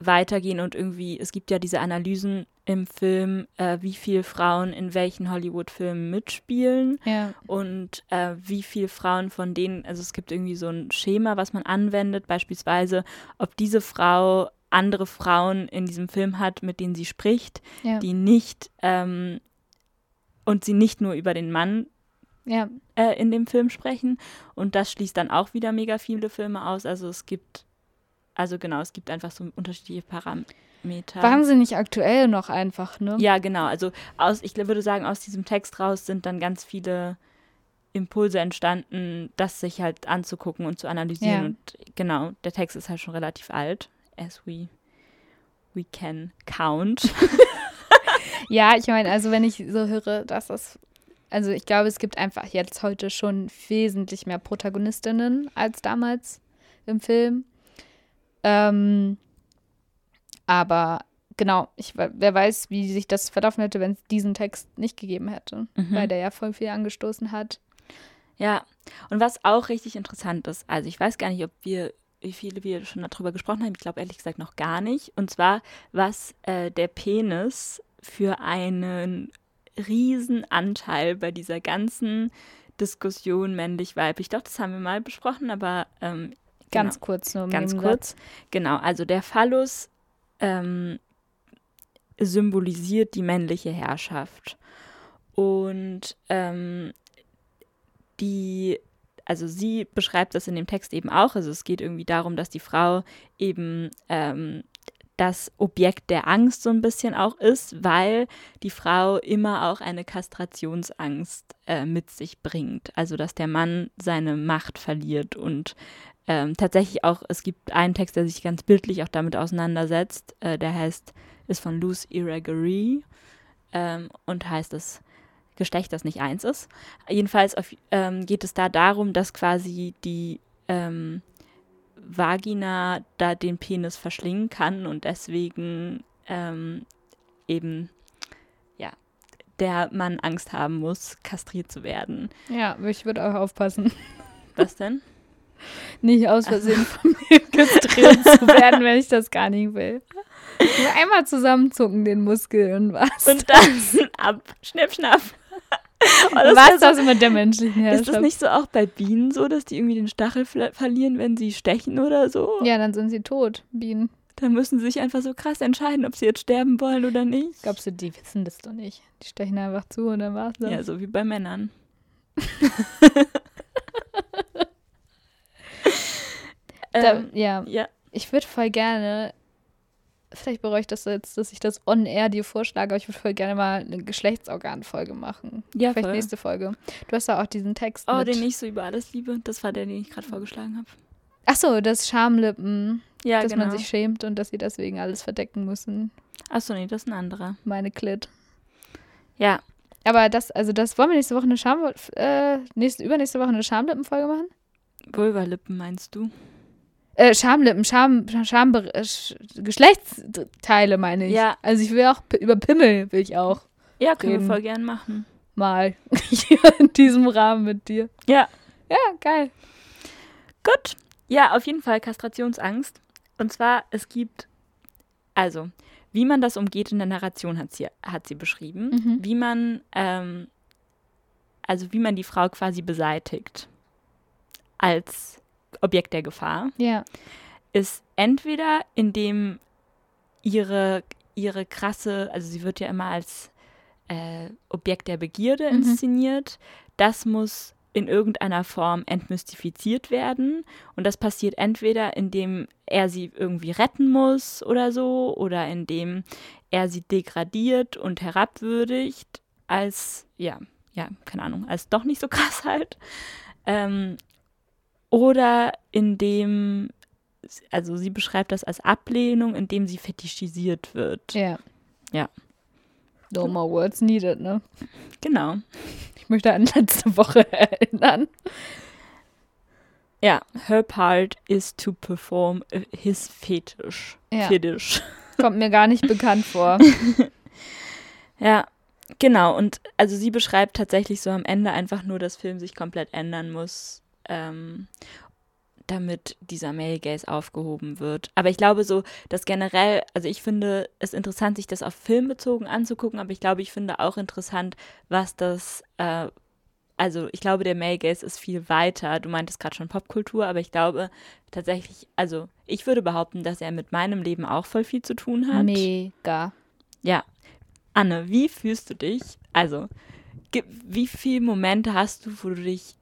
weitergehen und irgendwie, es gibt ja diese Analysen im Film, äh, wie viele Frauen in welchen Hollywood-Filmen mitspielen ja. und äh, wie viele Frauen von denen, also es gibt irgendwie so ein Schema, was man anwendet, beispielsweise, ob diese Frau andere Frauen in diesem Film hat, mit denen sie spricht, ja. die nicht ähm, und sie nicht nur über den Mann ja. äh, in dem Film sprechen. Und das schließt dann auch wieder mega viele Filme aus. Also es gibt, also genau, es gibt einfach so unterschiedliche Parameter. Wahnsinnig aktuell noch einfach, ne? Ja, genau. Also aus, ich würde sagen, aus diesem Text raus sind dann ganz viele Impulse entstanden, das sich halt anzugucken und zu analysieren. Ja. Und genau, der Text ist halt schon relativ alt, as we, we can count. Ja, ich meine, also wenn ich so höre, dass das also ich glaube, es gibt einfach jetzt heute schon wesentlich mehr Protagonistinnen als damals im Film. Ähm, aber genau, ich, wer weiß, wie sich das verlaufen hätte, wenn es diesen Text nicht gegeben hätte, Mhm. weil der ja voll viel angestoßen hat. Ja, und was auch richtig interessant ist, also ich weiß gar nicht, ob wir, wie viele wir schon darüber gesprochen haben, ich glaube ehrlich gesagt noch gar nicht, und zwar, was äh, der Penis für einen riesen Anteil bei dieser ganzen Diskussion männlich-weiblich, doch, das haben wir mal besprochen, aber ähm, Ganz genau, kurz nur ganz kurz, genau, also der Phallus ähm, symbolisiert die männliche Herrschaft. Und ähm, die, also sie beschreibt das in dem Text eben auch. Also es geht irgendwie darum, dass die Frau eben ähm, das Objekt der Angst so ein bisschen auch ist, weil die Frau immer auch eine Kastrationsangst äh, mit sich bringt. Also dass der Mann seine Macht verliert und ähm, tatsächlich auch, es gibt einen Text, der sich ganz bildlich auch damit auseinandersetzt, äh, der heißt, ist von Luce Iraguirre ähm, und heißt das Geschlecht, das nicht eins ist. Jedenfalls auf, ähm, geht es da darum, dass quasi die ähm, Vagina da den Penis verschlingen kann und deswegen ähm, eben ja der Mann Angst haben muss, kastriert zu werden. Ja, ich würde auch aufpassen, Was denn? nicht aus Versehen von mir kastriert zu werden, wenn ich das gar nicht will. Nur einmal zusammenzucken den Muskel und was. Und dann ab, schnipp, schnapp. Oh, was so- das mit der menschlichen Ist Herrschaft? das nicht so auch bei Bienen so, dass die irgendwie den Stachel ver- verlieren, wenn sie stechen oder so? Ja, dann sind sie tot, Bienen. Dann müssen sie sich einfach so krass entscheiden, ob sie jetzt sterben wollen oder nicht. Glaubst du, die wissen das doch nicht? Die stechen einfach zu und dann war's das. Ja, so wie bei Männern. Da, ähm, ja, ja, ich würde voll gerne, vielleicht bereue ich das jetzt, dass ich das on-air dir vorschlage, aber ich würde voll gerne mal eine Geschlechtsorganfolge machen. ja, vielleicht voll. nächste Folge. Du hast da auch diesen Text Oh, mit. den ich so über alles liebe. Das war der, den ich gerade vorgeschlagen habe. Ach so, das Schamlippen, Ja, dass genau. man sich schämt und dass sie deswegen alles verdecken müssen. Achso, nee, das ist ein anderer. Meine Klit. Ja, Aber das, also das wollen wir nächste Woche eine Scham, äh, nächste, übernächste Woche eine Schamlippenfolge machen? Vulvalippen meinst du? Äh, Schamlippen, Scham, Scham, äh, Sch Geschlechtsteile meine ich. Ja. Also ich will auch, über Pimmel will ich auch Ja, können Reden. wir voll gern machen. mal hier in diesem Rahmen mit dir. Ja, Ja, geil. Gut. Ja, auf jeden Fall Kastrationsangst. Und zwar, es gibt, also, wie man das umgeht in der Narration hat sie, hat sie beschrieben. Mhm. Wie man, ähm, also wie man die Frau quasi beseitigt als Objekt der Gefahr, Ja. ist entweder indem ihre, ihre krasse, also sie wird ja immer als äh, Objekt der Begierde Mhm. inszeniert, das muss in irgendeiner Form entmystifiziert werden. Und das passiert entweder, indem er sie irgendwie retten muss oder so, oder indem er sie degradiert und herabwürdigt, als, ja, ja, keine Ahnung, als doch nicht so krass halt. Ähm, oder indem, also sie beschreibt das als Ablehnung, indem sie fetischisiert wird. Ja. Ja. No more words needed, ne? Genau. Ich möchte an letzte Woche erinnern. Ja, her part is to perform his fetish. Ja. Fetish. Kommt mir gar nicht bekannt vor. Ja, genau. Und also sie beschreibt tatsächlich so am Ende einfach nur, dass Film sich komplett ändern muss, ähm, damit dieser Male Gaze aufgehoben wird. Aber ich glaube so, dass generell, also ich finde es interessant, sich das auf Film bezogen anzugucken, aber ich glaube, ich finde auch interessant, was das, äh, also ich glaube, der Male Gaze ist viel weiter. Du meintest gerade schon Popkultur, aber ich glaube tatsächlich, also ich würde behaupten, dass er mit meinem Leben auch voll viel zu tun hat. Mega. Ja. Anne, wie fühlst du dich? Also, wie viele Momente hast du, wo du dich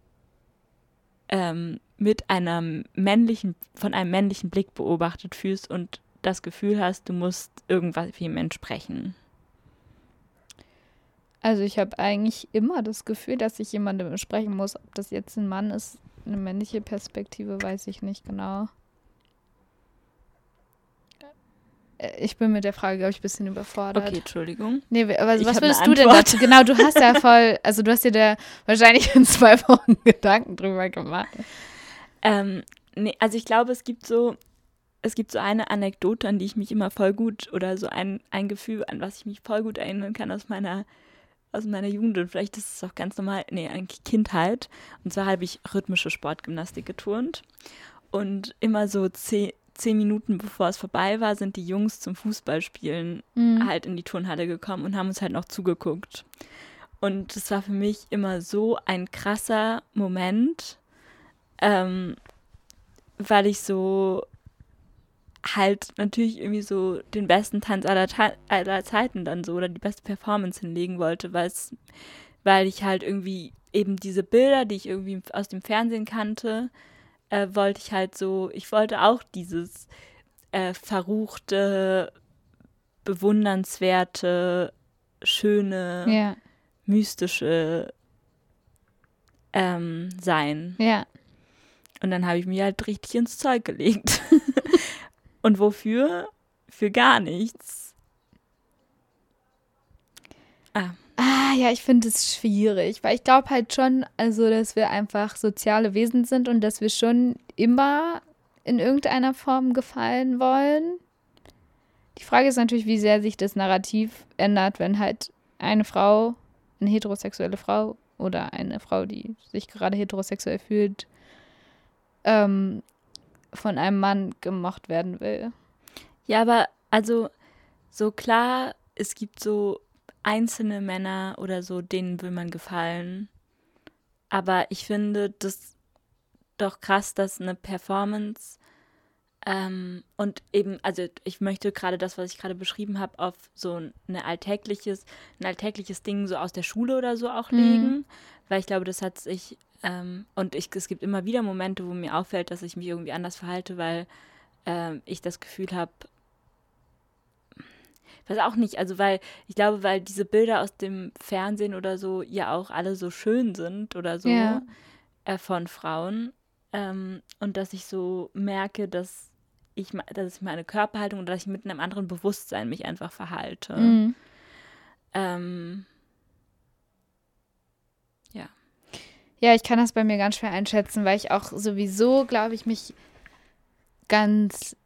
ähm, mit einer männlichen, von einem männlichen Blick beobachtet fühlst und das Gefühl hast, du musst irgendwas wie entsprechen? Also ich habe eigentlich immer das Gefühl, dass ich jemandem sprechen muss. Ob das jetzt ein Mann ist, eine männliche Perspektive, weiß ich nicht genau. Äh, Ich bin mit der Frage, glaube ich, ein bisschen überfordert. Okay, Entschuldigung. Nee, aber Ich was würdest du denn dazu? Genau, du hast ja voll, also du hast dir da wahrscheinlich in zwei Wochen Gedanken drüber gemacht. Ähm, nee, also ich glaube, es gibt so, es gibt so eine Anekdote, an die ich mich immer voll gut oder so ein, ein Gefühl, an was ich mich voll gut erinnern kann aus meiner, aus meiner Jugend und vielleicht ist es auch ganz normal, nee, eigentlich Kindheit. Und zwar habe ich rhythmische Sportgymnastik geturnt und immer so zehn, zehn Minuten bevor es vorbei war, sind die Jungs zum Fußballspielen Mhm. halt in die Turnhalle gekommen und haben uns halt noch zugeguckt. Und es war für mich immer so ein krasser Moment, ähm, weil ich so halt natürlich irgendwie so den besten Tanz aller, Ta aller Zeiten dann so oder die beste Performance hinlegen wollte, weil ich halt irgendwie eben diese Bilder, die ich irgendwie aus dem Fernsehen kannte, äh, wollte ich halt so, ich wollte auch dieses äh, verruchte, bewundernswerte, schöne, Ja, mystische ähm, sein. ja. Und dann habe ich mir halt richtig ins Zeug gelegt. Und wofür? Für gar nichts. Ah, ja, ich finde es schwierig, weil ich glaube halt schon, also, dass wir einfach soziale Wesen sind und dass wir schon immer in irgendeiner Form gefallen wollen. Die Frage ist natürlich, wie sehr sich das Narrativ ändert, wenn halt eine Frau, eine heterosexuelle Frau oder eine Frau, die sich gerade heterosexuell fühlt, ähm, von einem Mann gemocht werden will. Ja, aber also so klar, es gibt so einzelne Männer oder so, denen will man gefallen. Aber ich finde das doch krass, dass eine Performance ähm, und eben, also ich möchte gerade das, was ich gerade beschrieben habe, auf so ein alltägliches, ein alltägliches Ding so aus der Schule oder so auch Mhm. legen, weil ich glaube, das hat sich ähm, und ich, es gibt immer wieder Momente, wo mir auffällt, dass ich mich irgendwie anders verhalte, weil ähm, ich das Gefühl habe, ich weiß auch nicht, also weil ich glaube, weil diese Bilder aus dem Fernsehen oder so ja auch alle so schön sind oder so Ja. äh, von Frauen ähm, und dass ich so merke, dass ich, dass ich meine Körperhaltung oder dass ich mit einem anderen Bewusstsein mich einfach verhalte. Mhm. Ähm, Ja, ich kann das bei mir ganz schwer einschätzen, weil ich auch sowieso, glaube ich, mich ganz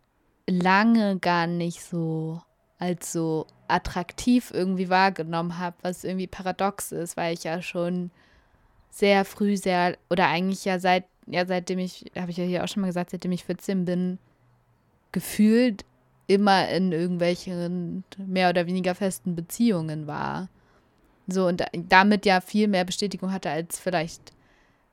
lange gar nicht so als so attraktiv irgendwie wahrgenommen habe, was irgendwie paradox ist, weil ich ja schon sehr früh sehr oder eigentlich ja seit ja seitdem ich habe ich ja hier auch schon mal gesagt, seitdem ich 14 bin, gefühlt immer in irgendwelchen mehr oder weniger festen Beziehungen war. So und da- damit ja viel mehr Bestätigung hatte als vielleicht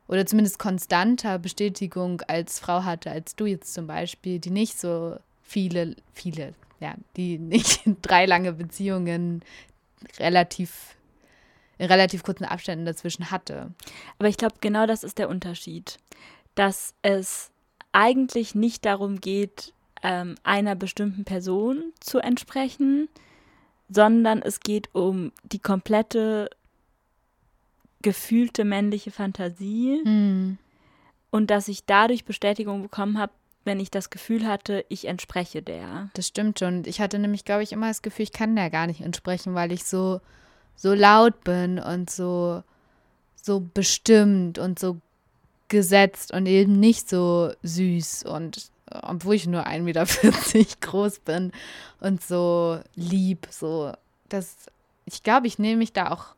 oder zumindest konstanter Bestätigung als Frau hatte, als du jetzt zum Beispiel, die nicht so viele, viele, ja, die nicht drei lange Beziehungen relativ, in relativ kurzen Abständen dazwischen hatte. aber ich glaube, genau das ist der Unterschied, dass es eigentlich nicht darum geht, ähm, einer bestimmten Person zu entsprechen, sondern es geht um die komplette gefühlte männliche Fantasie Hm. und dass ich dadurch Bestätigung bekommen habe, wenn ich das Gefühl hatte, ich entspreche der. Das stimmt schon. Ich hatte nämlich, glaube ich, immer das Gefühl, ich kann da gar nicht entsprechen, weil ich so, so laut bin und so, so bestimmt und so gesetzt und eben nicht so süß und obwohl ich nur 1,40 Meter groß bin und so lieb, so das, ich glaube, ich nehme mich da auch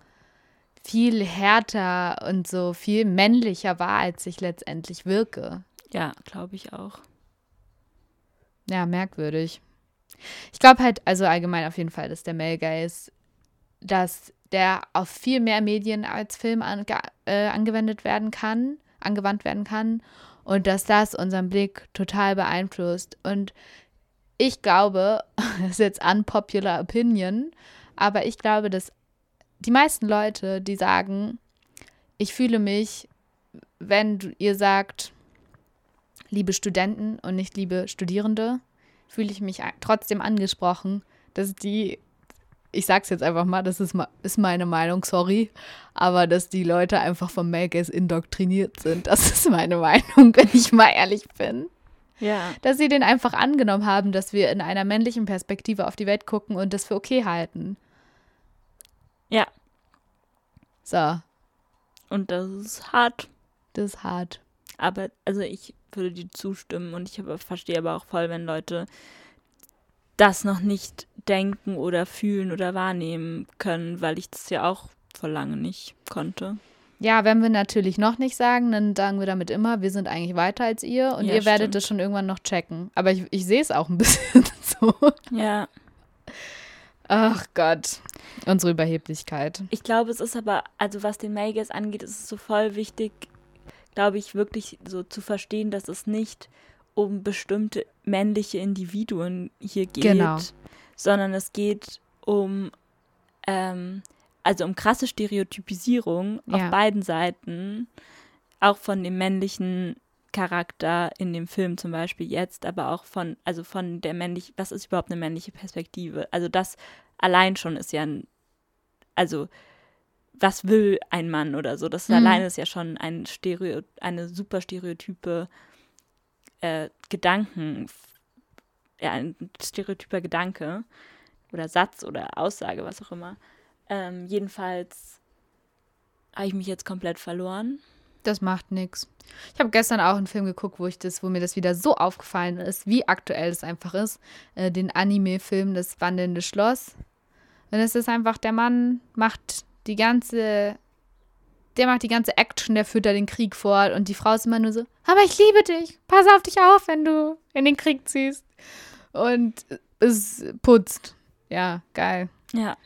viel härter und so viel männlicher wahr, als ich letztendlich wirke. Ja, glaube ich auch. Ja, merkwürdig. Ich glaube halt, also allgemein auf jeden Fall, dass der Male Gaze, dass der auf viel mehr Medien als Film ange äh, angewendet werden kann, angewandt werden kann und dass das unseren Blick total beeinflusst. Und ich glaube, das ist jetzt unpopular opinion, aber ich glaube, dass die meisten Leute, die sagen, ich fühle mich, wenn ihr sagt, liebe Studenten und nicht liebe Studierende, fühle ich mich trotzdem angesprochen, dass die, ich sag's jetzt einfach mal, das ist, ist meine Meinung, sorry, aber dass die Leute einfach vom Male Gaze indoktriniert sind. Das ist meine Meinung, wenn ich mal ehrlich bin. Ja. dass sie den einfach angenommen haben, dass wir in einer männlichen Perspektive auf die Welt gucken und das für okay halten. Ja. So, Und das ist hart. das ist hart. Aber, also ich würde dir zustimmen und ich verstehe aber auch voll, wenn Leute das noch nicht denken oder fühlen oder wahrnehmen können, weil ich das ja auch vor lange nicht konnte. Ja, wenn wir natürlich noch nicht sagen, dann sagen wir damit immer, wir sind eigentlich weiter als ihr und Ja, ihr werdet stimmt. es schon irgendwann noch checken. Aber ich, ich sehe es auch ein bisschen so. Ja. Ach Gott, unsere Überheblichkeit. Ich glaube, es ist aber, also was den Gaze angeht, ist es so voll wichtig, glaube ich, wirklich so zu verstehen, dass es nicht um bestimmte männliche Individuen hier geht, Genau. sondern es geht um, ähm, also um krasse Stereotypisierung Ja. auf beiden Seiten, auch von dem männlichen Charakter in dem Film zum Beispiel jetzt, aber auch von, also von der männlichen, was ist überhaupt eine männliche Perspektive? Also das allein schon ist ja ein, also was will ein Mann oder so? Das Mhm. allein ist ja schon ein Stereo, eine super stereotype äh, Gedanken, ja, ein stereotyper Gedanke oder Satz oder Aussage, was auch immer. Ähm, jedenfalls habe ich mich jetzt komplett verloren. Das macht nichts. Ich habe gestern auch einen Film geguckt, wo ich das, wo mir das wieder so aufgefallen ist, wie aktuell es einfach ist. Äh, den Anime-Film Das wandelnde Schloss. Und es ist einfach, der Mann macht die ganze, der macht die ganze Action, der führt da den Krieg fort und die Frau ist immer nur so, aber ich liebe dich, pass auf dich auf, wenn du in den Krieg ziehst. Und es putzt. Ja, geil. Ja.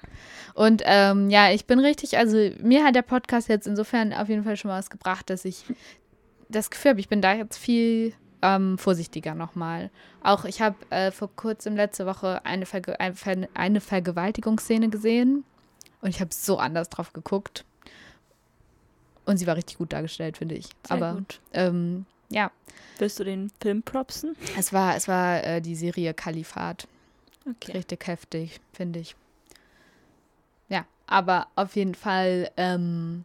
Und ähm, ja, ich bin richtig, also mir hat der Podcast jetzt insofern auf jeden Fall schon mal was gebracht, dass ich das Gefühl habe, ich bin da jetzt viel ähm, vorsichtiger nochmal. Auch ich habe äh, vor kurzem letzte Woche eine, Verge ein- Ver eine Vergewaltigungsszene gesehen und ich habe so anders drauf geguckt. Und sie war richtig gut dargestellt, finde ich. Sehr Aber gut. ähm, ja, Willst du den Film propsen? es war, es war äh, die Serie Kalifat. Okay. Richtig heftig, finde ich. Ja, aber auf jeden Fall, ähm,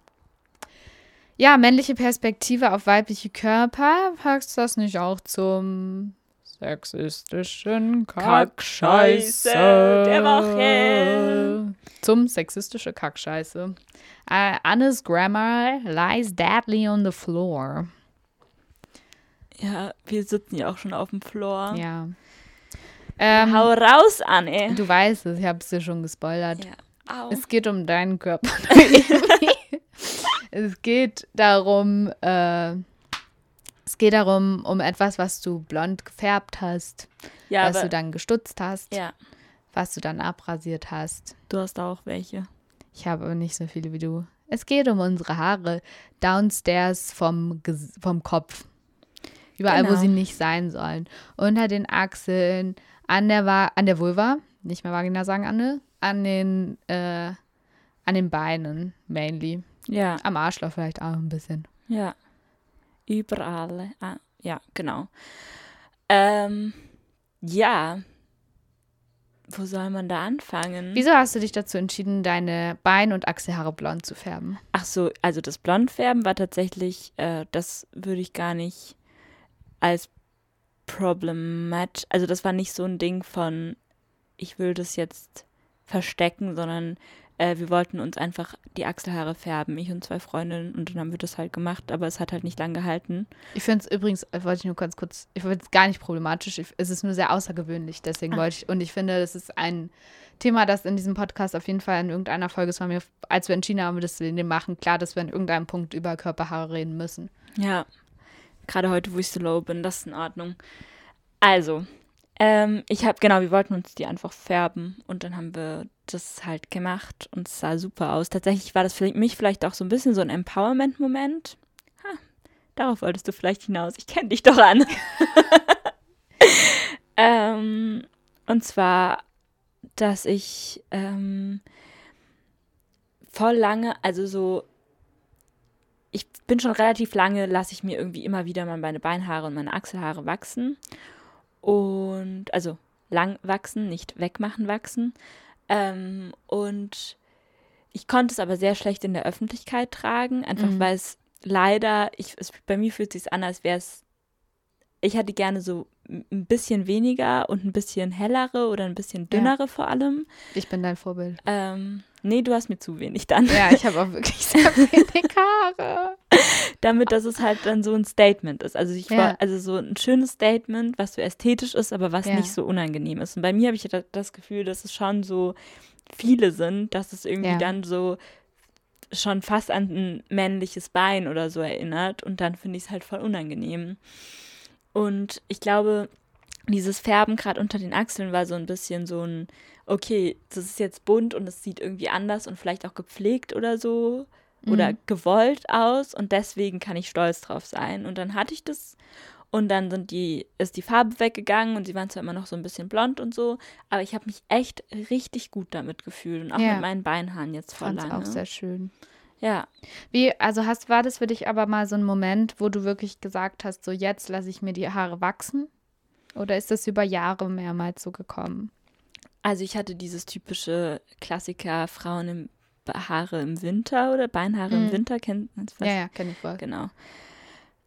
ja, männliche Perspektive auf weibliche Körper. Packst du das nicht auch zum sexistischen Kackscheiße der Woche? Zum sexistische Kackscheiße. Uh, Anna's grammar lies deadly on the floor. Ja, wir sitzen ja auch schon auf dem Floor. Ja. Ähm, Hau raus, Anne. du weißt es, ich habe es dir schon gespoilert. Ja. Au. Es geht um deinen Körper. es geht darum, äh, es geht darum, um etwas, was du blond gefärbt hast, ja, was aber, du dann gestutzt hast, ja, was du dann abrasiert hast. du hast auch welche. Ich habe aber nicht so viele wie du. Es geht um unsere Haare downstairs vom, vom Kopf. Überall, wo Genau. sie nicht sein sollen. Unter den Achseln, an der, Va an der Vulva, nicht mehr Vagina sagen, Anne, an den, äh, an den Beinen mainly. Ja, Am Arschloch vielleicht auch ein bisschen. ja. Überall. Ah, ja, genau. Ähm, ja. Wo soll man da anfangen? Wieso hast du dich dazu entschieden, deine Bein- und Achselhaare blond zu färben? Ach so, also das Blondfärben war tatsächlich, äh, das würde ich gar nicht als problematisch, also das war nicht so ein Ding von, ich will das jetzt verstecken, sondern äh, wir wollten uns einfach die Achselhaare färben, ich und zwei Freundinnen, und dann haben wir das halt gemacht, aber es hat halt nicht lang gehalten. Ich finde es übrigens, äh, wollte ich nur ganz kurz, ich finde es gar nicht problematisch. Ich, es ist nur sehr außergewöhnlich, deswegen Ah. wollte ich, und ich finde, das ist ein Thema, das in diesem Podcast auf jeden Fall in irgendeiner Folge, es war mir, als wir entschieden haben, dass wir den machen, klar, dass wir an irgendeinem Punkt über Körperhaare reden müssen. Ja, gerade heute, wo ich so low bin, das ist in Ordnung. Also, ähm, ich habe, genau, wir wollten uns die einfach färben und dann haben wir das halt gemacht und es sah super aus. Tatsächlich war das für mich vielleicht auch so ein bisschen so ein Empowerment-Moment. Ha, darauf wolltest du vielleicht hinaus. Ich kenne dich doch an. ähm, und zwar, dass ich ähm, voll lange, also so ich bin schon relativ lange, lasse ich mir irgendwie immer wieder mal meine Beinhaare und meine Achselhaare wachsen. Und, also lang wachsen, nicht wegmachen wachsen. Ähm, und ich konnte es aber sehr schlecht in der Öffentlichkeit tragen, einfach Mhm. weil es leider, ich, es, bei mir fühlt es sich an, als wäre es ich hätte gerne so ein bisschen weniger und ein bisschen hellere oder ein bisschen dünnere ja. vor allem. Ich bin dein Vorbild. Ähm, nee, du hast mir zu wenig dann. Ja, ich habe auch wirklich sehr wenig Haare. Damit, dass es halt dann so ein Statement ist. Also ich ja. war, also so ein schönes Statement, was so ästhetisch ist, aber was ja. nicht so unangenehm ist. Und bei mir habe ich das Gefühl, dass es schon so viele sind, dass es irgendwie dann so schon fast an ein männliches Bein oder so erinnert. Und dann finde ich es halt voll unangenehm. Und ich glaube, dieses Färben gerade unter den Achseln war so ein bisschen so ein, okay, das ist jetzt bunt und es sieht irgendwie anders und vielleicht auch gepflegt oder so mhm. oder gewollt aus und deswegen kann ich stolz drauf sein. Und dann hatte ich das und dann sind die, ist die Farbe weggegangen und sie waren zwar immer noch so ein bisschen blond und so, aber ich habe mich echt richtig gut damit gefühlt und auch ja. mit meinen Beinhaaren jetzt vor lange. auch sehr schön. Ja. Wie, also hast, war das für dich aber mal so ein Moment, wo du wirklich gesagt hast, so jetzt lasse ich mir die Haare wachsen? Oder ist das über Jahre mehrmals so gekommen? Also ich hatte dieses typische Klassiker Frauen im Haare im Winter oder Beinhaare mhm. im Winter, kennt man Ja, ja, kenne ich voll. Genau.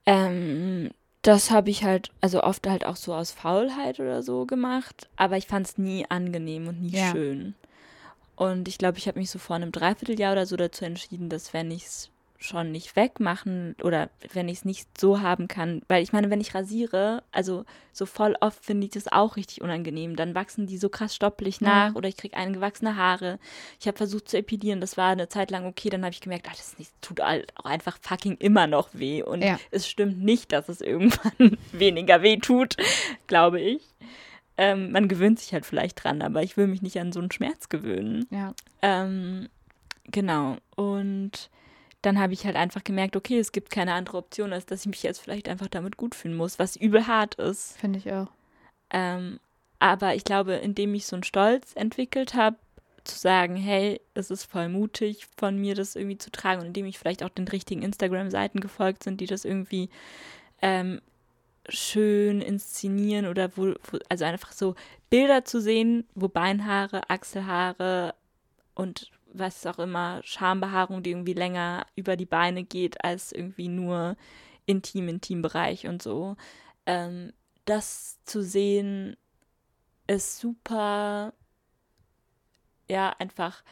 Ähm, das habe ich halt, also oft halt auch so aus Faulheit oder so gemacht, aber ich fand es nie angenehm und nie ja. schön. Und ich glaube, ich habe mich so vor einem Dreivierteljahr oder so dazu entschieden, dass wenn ich es schon nicht wegmachen oder wenn ich es nicht so haben kann, weil ich meine, wenn ich rasiere, also so voll oft finde ich das auch richtig unangenehm. Dann wachsen die so krass stoppelig nach mhm. oder ich kriege eingewachsene Haare. Ich habe versucht zu epilieren, das war eine Zeit lang okay, dann habe ich gemerkt, ach, das nicht, tut auch einfach fucking immer noch weh und ja. es stimmt nicht, dass es irgendwann weniger weh tut, glaube ich. Ähm, man gewöhnt sich halt vielleicht dran, aber ich will mich nicht an so einen Schmerz gewöhnen. Ja. Ähm, genau. Und dann habe ich halt einfach gemerkt, okay, es gibt keine andere Option, als dass ich mich jetzt vielleicht einfach damit gut fühlen muss, was übel hart ist. Finde ich auch. Ähm, aber ich glaube, indem ich so einen Stolz entwickelt habe, zu sagen, hey, es ist voll mutig von mir, das irgendwie zu tragen und indem ich vielleicht auch den richtigen Instagram-Seiten gefolgt sind, die das irgendwie ähm, schön inszenieren oder wo, wo, also einfach so Bilder zu sehen, wo Beinhaare, Achselhaare und was auch immer, Schambehaarung, die irgendwie länger über die Beine geht, als irgendwie nur intim, Intimbereich und so. Ähm, das zu sehen ist super, ja, einfach,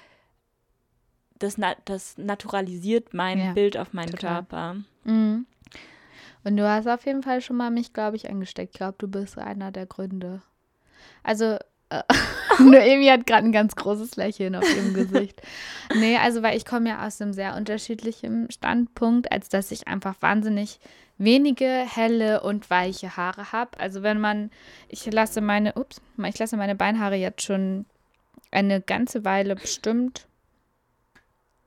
das, das naturalisiert mein ja, Bild auf meinen total. Körper. Mhm. Und du hast auf jeden Fall schon mal mich, glaube ich, angesteckt. Ich glaube, du bist einer der Gründe. Also, äh, Noemi hat gerade ein ganz großes Lächeln auf ihrem Gesicht. nee, also, weil ich komme ja aus einem sehr unterschiedlichen Standpunkt, als dass ich einfach wahnsinnig wenige helle und weiche Haare habe. Also, wenn man, ich lasse meine, ups, ich lasse meine Beinhaare jetzt schon eine ganze Weile bestimmt.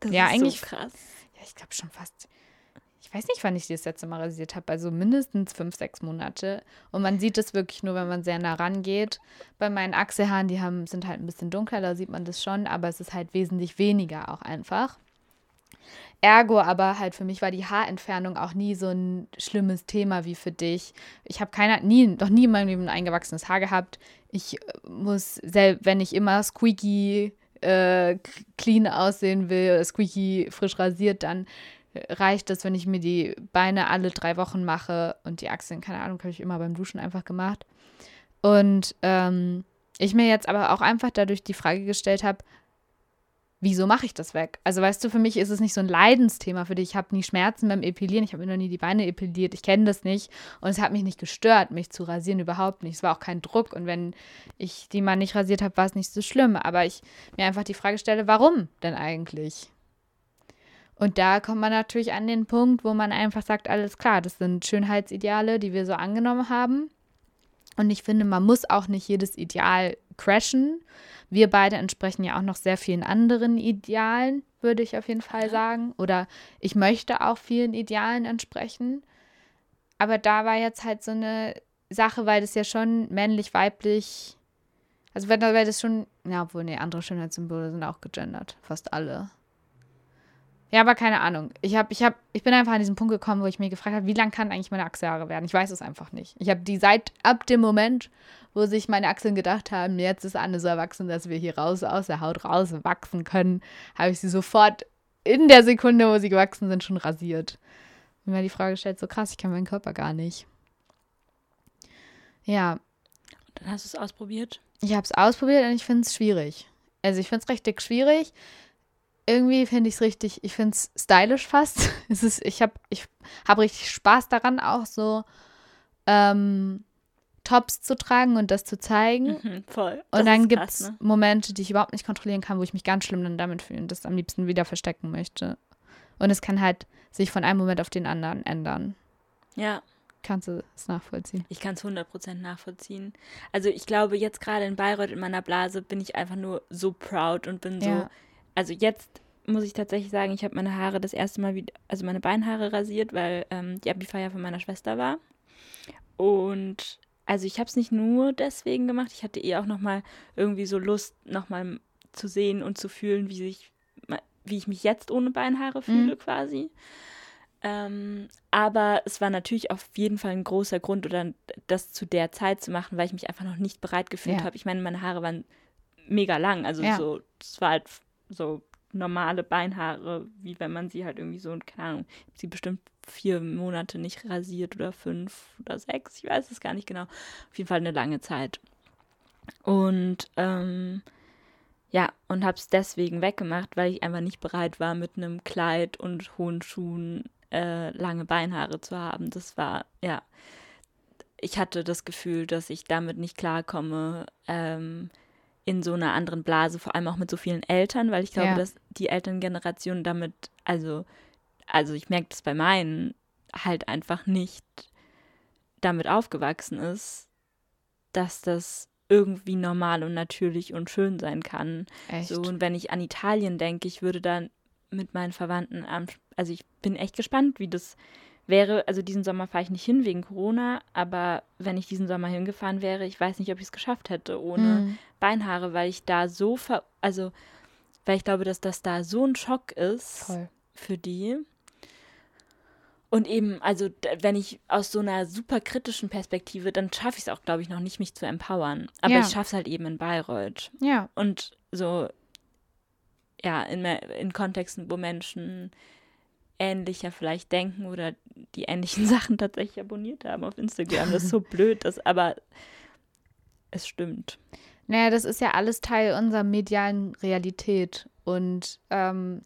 Das ja, ist eigentlich so krass. Ja, ich glaube schon fast ich weiß nicht, wann ich das letzte Mal rasiert habe, also mindestens fünf, sechs Monate. Und man sieht es wirklich nur, wenn man sehr nah rangeht. Bei meinen Achselhaaren, die haben, sind halt ein bisschen dunkler, da sieht man das schon, aber es ist halt wesentlich weniger auch einfach. Ergo, aber halt für mich war die Haarentfernung auch nie so ein schlimmes Thema wie für dich. Ich habe keiner, nie, noch nie in meinem Leben ein eingewachsenes Haar gehabt. Ich äh, muss, selbst wenn ich immer squeaky äh, clean aussehen will, squeaky frisch rasiert, dann reicht es, wenn ich mir die Beine alle drei Wochen mache und die Achseln, keine Ahnung, habe ich immer beim Duschen einfach gemacht. Und ähm, ich mir jetzt aber auch einfach dadurch die Frage gestellt habe, wieso mache ich das weg? Also weißt du, für mich ist es nicht so ein Leidensthema für dich. Ich habe nie Schmerzen beim Epilieren, ich habe mir noch nie die Beine epiliert, ich kenne das nicht und es hat mich nicht gestört, mich zu rasieren, überhaupt nicht. Es war auch kein Druck und wenn ich die mal nicht rasiert habe, war es nicht so schlimm. Aber ich mir einfach die Frage stelle, warum denn eigentlich? Und da kommt man natürlich an den Punkt, wo man einfach sagt, alles klar, das sind Schönheitsideale, die wir so angenommen haben. Und ich finde, man muss auch nicht jedes Ideal crashen. Wir beide entsprechen ja auch noch sehr vielen anderen Idealen, würde ich auf jeden Fall sagen. Oder ich möchte auch vielen Idealen entsprechen. Aber da war jetzt halt so eine Sache, weil das ja schon männlich, weiblich, also weil das schon, ja, obwohl, nee, andere Schönheitssymbole sind auch gegendert, fast alle. Ja, aber keine Ahnung. Ich, hab, ich, hab, ich bin einfach an diesen Punkt gekommen, wo ich mir gefragt habe, wie lang kann eigentlich meine Achselhaare werden? Ich weiß es einfach nicht. Ich habe die seit ab dem Moment, wo sich meine Achseln gedacht haben, jetzt ist Anne so erwachsen, dass wir hier raus aus der Haut raus wachsen können, habe ich sie sofort in der Sekunde, wo sie gewachsen sind, schon rasiert. Und mir die Frage stellt, so krass, ich kann meinen Körper gar nicht. Ja. Und dann hast du es ausprobiert? Ich habe es ausprobiert und ich finde es schwierig. Also ich finde es richtig schwierig. Irgendwie finde ich es richtig, ich finde es stylisch fast. es ist, ich habe ich hab richtig Spaß daran, auch so ähm, Tops zu tragen und das zu zeigen. Mhm, voll. Und Das dann ist gibt es ne? Momente, die ich überhaupt nicht kontrollieren kann, wo ich mich ganz schlimm dann damit fühle und das am liebsten wieder verstecken möchte. Und es kann halt sich von einem Moment auf den anderen ändern. Ja, Kannst du es nachvollziehen? ich kann es 100% nachvollziehen. Also ich glaube, jetzt gerade in Bayreuth in meiner Blase bin ich einfach nur so proud und bin so, Ja. Also jetzt muss ich tatsächlich sagen, ich habe meine Haare das erste Mal wieder, also meine Beinhaare rasiert, weil ähm, die Abi-Feier von meiner Schwester war. Und also ich habe es nicht nur deswegen gemacht, ich hatte eh auch nochmal irgendwie so Lust, nochmal zu sehen und zu fühlen, wie sich, wie ich mich jetzt ohne Beinhaare fühle quasi. Ähm, aber es war natürlich auf jeden Fall ein großer Grund, oder das zu der Zeit zu machen, weil ich mich einfach noch nicht bereit gefühlt Ja. habe. Ich meine, meine Haare waren mega lang, also Ja. so, es war halt so normale Beinhaare, wie wenn man sie halt irgendwie so, keine Ahnung, sie bestimmt vier Monate nicht rasiert oder fünf oder sechs, ich weiß es gar nicht genau. Auf jeden Fall eine lange Zeit. Und ähm, ja, und habe es deswegen weggemacht, weil ich einfach nicht bereit war, mit einem Kleid und hohen Schuhen äh, lange Beinhaare zu haben. Das war, ja, ich hatte das Gefühl, dass ich damit nicht klarkomme ähm, in so einer anderen Blase, vor allem auch mit so vielen Eltern, weil ich glaube, Ja. dass die Elterngeneration damit, also, also ich merke das bei meinen, halt einfach nicht damit aufgewachsen ist, dass das irgendwie normal und natürlich und schön sein kann. Echt? So, und wenn ich an Italien denke, ich würde dann mit meinen Verwandten am, also ich bin echt gespannt, wie das wäre. Also diesen Sommer fahre ich nicht hin wegen Corona, aber wenn ich diesen Sommer hingefahren wäre, ich weiß nicht, ob ich es geschafft hätte ohne Hm. Beinhaare, weil ich da so ver, also weil ich glaube, dass das da so ein Schock ist Voll. für die. Und eben, also wenn ich aus so einer super kritischen Perspektive, dann schaffe ich es auch, glaube ich, noch nicht, mich zu empowern. Aber Ja. ich schaffe es halt eben in Bayreuth. Ja. Und so, ja, in, in Kontexten, wo Menschen ähnlicher vielleicht denken oder die ähnlichen Sachen tatsächlich abonniert haben auf Instagram. Das ist so blöd, das, aber es stimmt. Naja, das ist ja alles Teil unserer medialen Realität. Und ähm,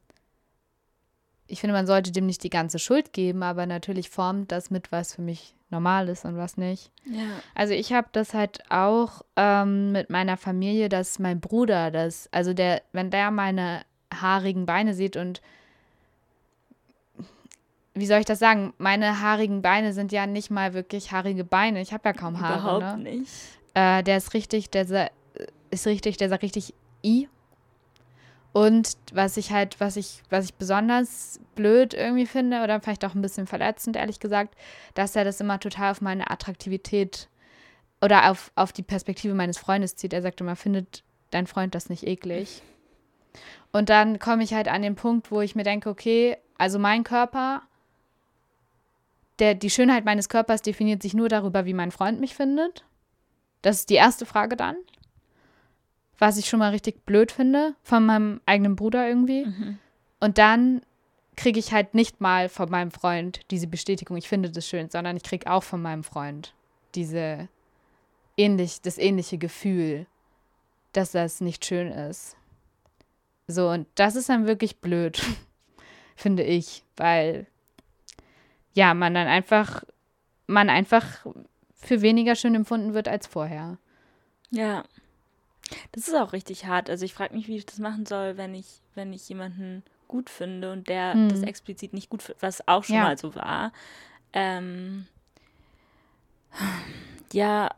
ich finde, man sollte dem nicht die ganze Schuld geben, aber natürlich formt das mit, was für mich normal ist und was nicht. Ja. Also ich habe das halt auch ähm, mit meiner Familie, dass mein Bruder das, also der, wenn der meine haarigen Beine sieht und wie soll ich das sagen? Meine haarigen Beine sind ja nicht mal wirklich haarige Beine. Ich habe ja kaum Haare. Überhaupt ne? nicht. Äh, der ist richtig, der sa- ist richtig, der sagt richtig I. Und was ich halt, was ich, was ich besonders blöd irgendwie finde, oder vielleicht auch ein bisschen verletzend, ehrlich gesagt, dass er das immer total auf meine Attraktivität oder auf, auf die Perspektive meines Freundes zieht. Er sagt immer, findet dein Freund das nicht eklig? Und dann komme ich halt an den Punkt, wo ich mir denke, okay, also mein Körper, der, die Schönheit meines Körpers definiert sich nur darüber, wie mein Freund mich findet. Das ist die erste Frage dann. Was ich schon mal richtig blöd finde von meinem eigenen Bruder irgendwie. Mhm. Und dann kriege ich halt nicht mal von meinem Freund diese Bestätigung, ich finde das schön, sondern ich kriege auch von meinem Freund diese ähnlich, das ähnliche Gefühl, dass das nicht schön ist. So, und das ist dann wirklich blöd, finde ich, weil ja, man dann einfach, man einfach für weniger schön empfunden wird als vorher. Ja. Das ist auch richtig hart. Also ich frage mich, wie ich das machen soll, wenn ich, wenn ich jemanden gut finde und der Hm. das explizit nicht gut findet, was auch schon Ja. mal so war. Ähm, ja,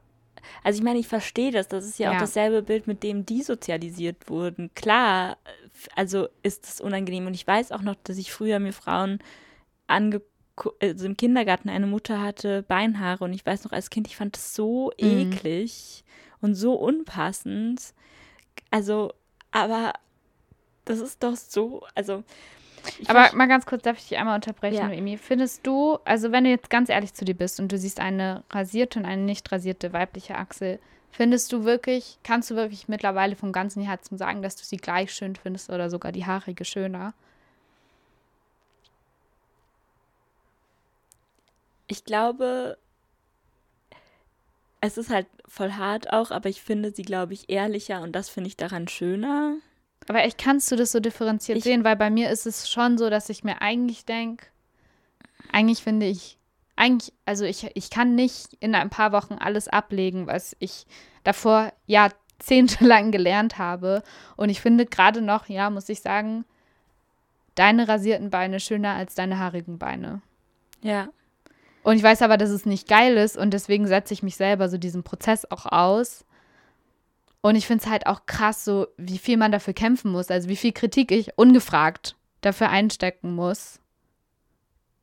also ich meine, ich verstehe das. Das ist ja, auch Ja. dasselbe Bild, mit dem die sozialisiert wurden. Klar, also ist es unangenehm. Und ich weiß auch noch, dass ich früher mir Frauen ange also im Kindergarten eine Mutter hatte Beinhaare und ich weiß noch als Kind, ich fand das so Mhm. eklig und so unpassend. Also, aber das ist doch so, also Aber mal ganz kurz, darf ich dich einmal unterbrechen, Ja. Noemi? Findest du, also wenn du jetzt ganz ehrlich zu dir bist und du siehst eine rasierte und eine nicht rasierte weibliche Achsel, findest du wirklich, kannst du wirklich mittlerweile vom ganzen Herzen sagen, dass du sie gleich schön findest oder sogar die haarige schöner? Ich glaube, es ist halt voll hart auch, aber ich finde sie, glaube ich, ehrlicher und das finde ich daran schöner. Aber echt kannst du das so differenziert Ich- sehen, weil bei mir ist es schon so, dass ich mir eigentlich denke, eigentlich finde ich, eigentlich, also ich, ich kann nicht in ein paar Wochen alles ablegen, was ich davor jahrzehntelang gelernt habe. Und ich finde gerade noch, ja, muss ich sagen, deine rasierten Beine schöner als deine haarigen Beine. Ja. Und ich weiß aber, dass es nicht geil ist und deswegen setze ich mich selber so diesen Prozess auch aus. Und ich finde es halt auch krass, so wie viel man dafür kämpfen muss, also wie viel Kritik ich ungefragt dafür einstecken muss.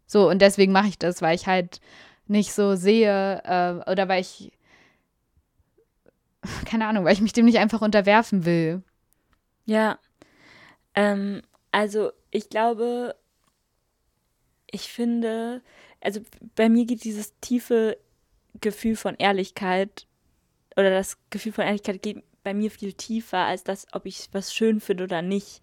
So, und deswegen mache ich das, weil ich halt nicht so sehe äh, oder weil ich, keine Ahnung, weil ich mich dem nicht einfach unterwerfen will. Ja. Ähm, also ich glaube, ich finde, also bei mir geht dieses tiefe Gefühl von Ehrlichkeit oder das Gefühl von Ehrlichkeit geht bei mir viel tiefer als das, ob ich was schön finde oder nicht.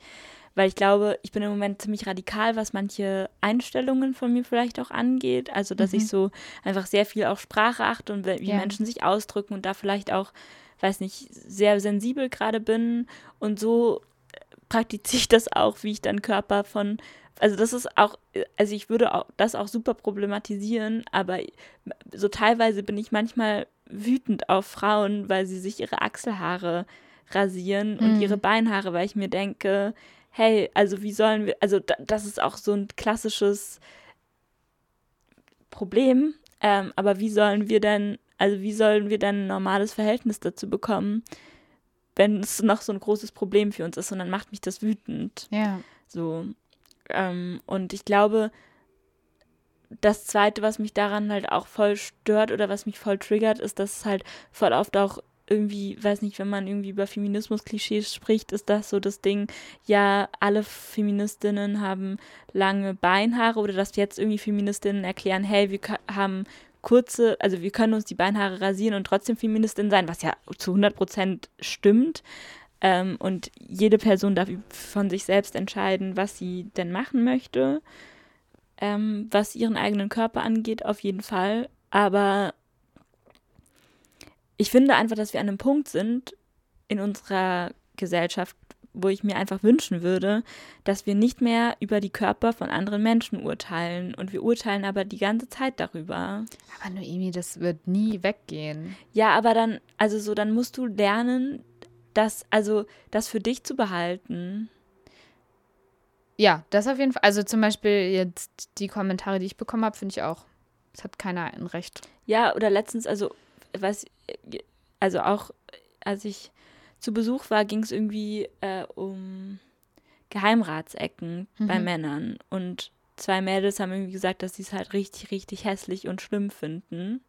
Weil ich glaube, ich bin im Moment ziemlich radikal, was manche Einstellungen von mir vielleicht auch angeht. Also, dass ich so einfach sehr viel auf Sprache achte und wie Ja. Menschen sich ausdrücken und da vielleicht auch, weiß nicht, sehr sensibel gerade bin. Und so praktiziere ich das auch, wie ich dann Körper von, also das ist auch, also ich würde auch das auch super problematisieren, aber so teilweise bin ich manchmal wütend auf Frauen, weil sie sich ihre Achselhaare rasieren und Mhm. ihre Beinhaare, weil ich mir denke, hey, also wie sollen wir, also da, das ist auch so ein klassisches Problem, ähm, aber wie sollen wir denn, also wie sollen wir denn ein normales Verhältnis dazu bekommen, wenn es noch so ein großes Problem für uns ist und dann macht mich das wütend. Ja. So. Ähm, und ich glaube, das Zweite, was mich daran halt auch voll stört oder was mich voll triggert, ist, dass es halt voll oft auch irgendwie, weiß nicht, wenn man irgendwie über Feminismus-Klischees spricht, ist das so das Ding, ja, alle Feministinnen haben lange Beinhaare oder dass jetzt irgendwie Feministinnen erklären, hey, wir haben kurze, also wir können uns die Beinhaare rasieren und trotzdem Feministin sein, was ja zu 100 Prozent stimmt. Ähm, und jede Person darf von sich selbst entscheiden, was sie denn machen möchte, ähm, was ihren eigenen Körper angeht, auf jeden Fall. Aber ich finde einfach, dass wir an einem Punkt sind in unserer Gesellschaft, wo ich mir einfach wünschen würde, dass wir nicht mehr über die Körper von anderen Menschen urteilen. Und wir urteilen aber die ganze Zeit darüber. Aber Noemi, das wird nie weggehen. Ja, aber dann, also so, dann musst du lernen, das, also das für dich zu behalten. Ja, das auf jeden Fall. Also zum Beispiel jetzt die Kommentare, die ich bekommen habe, finde ich auch. Es hat keiner ein Recht. Ja, oder letztens, also, was, also auch, als ich zu Besuch war, ging es irgendwie äh, um Geheimratsecken bei Mhm. Männern. Und zwei Mädels haben irgendwie gesagt, dass sie es halt richtig, richtig hässlich und schlimm finden.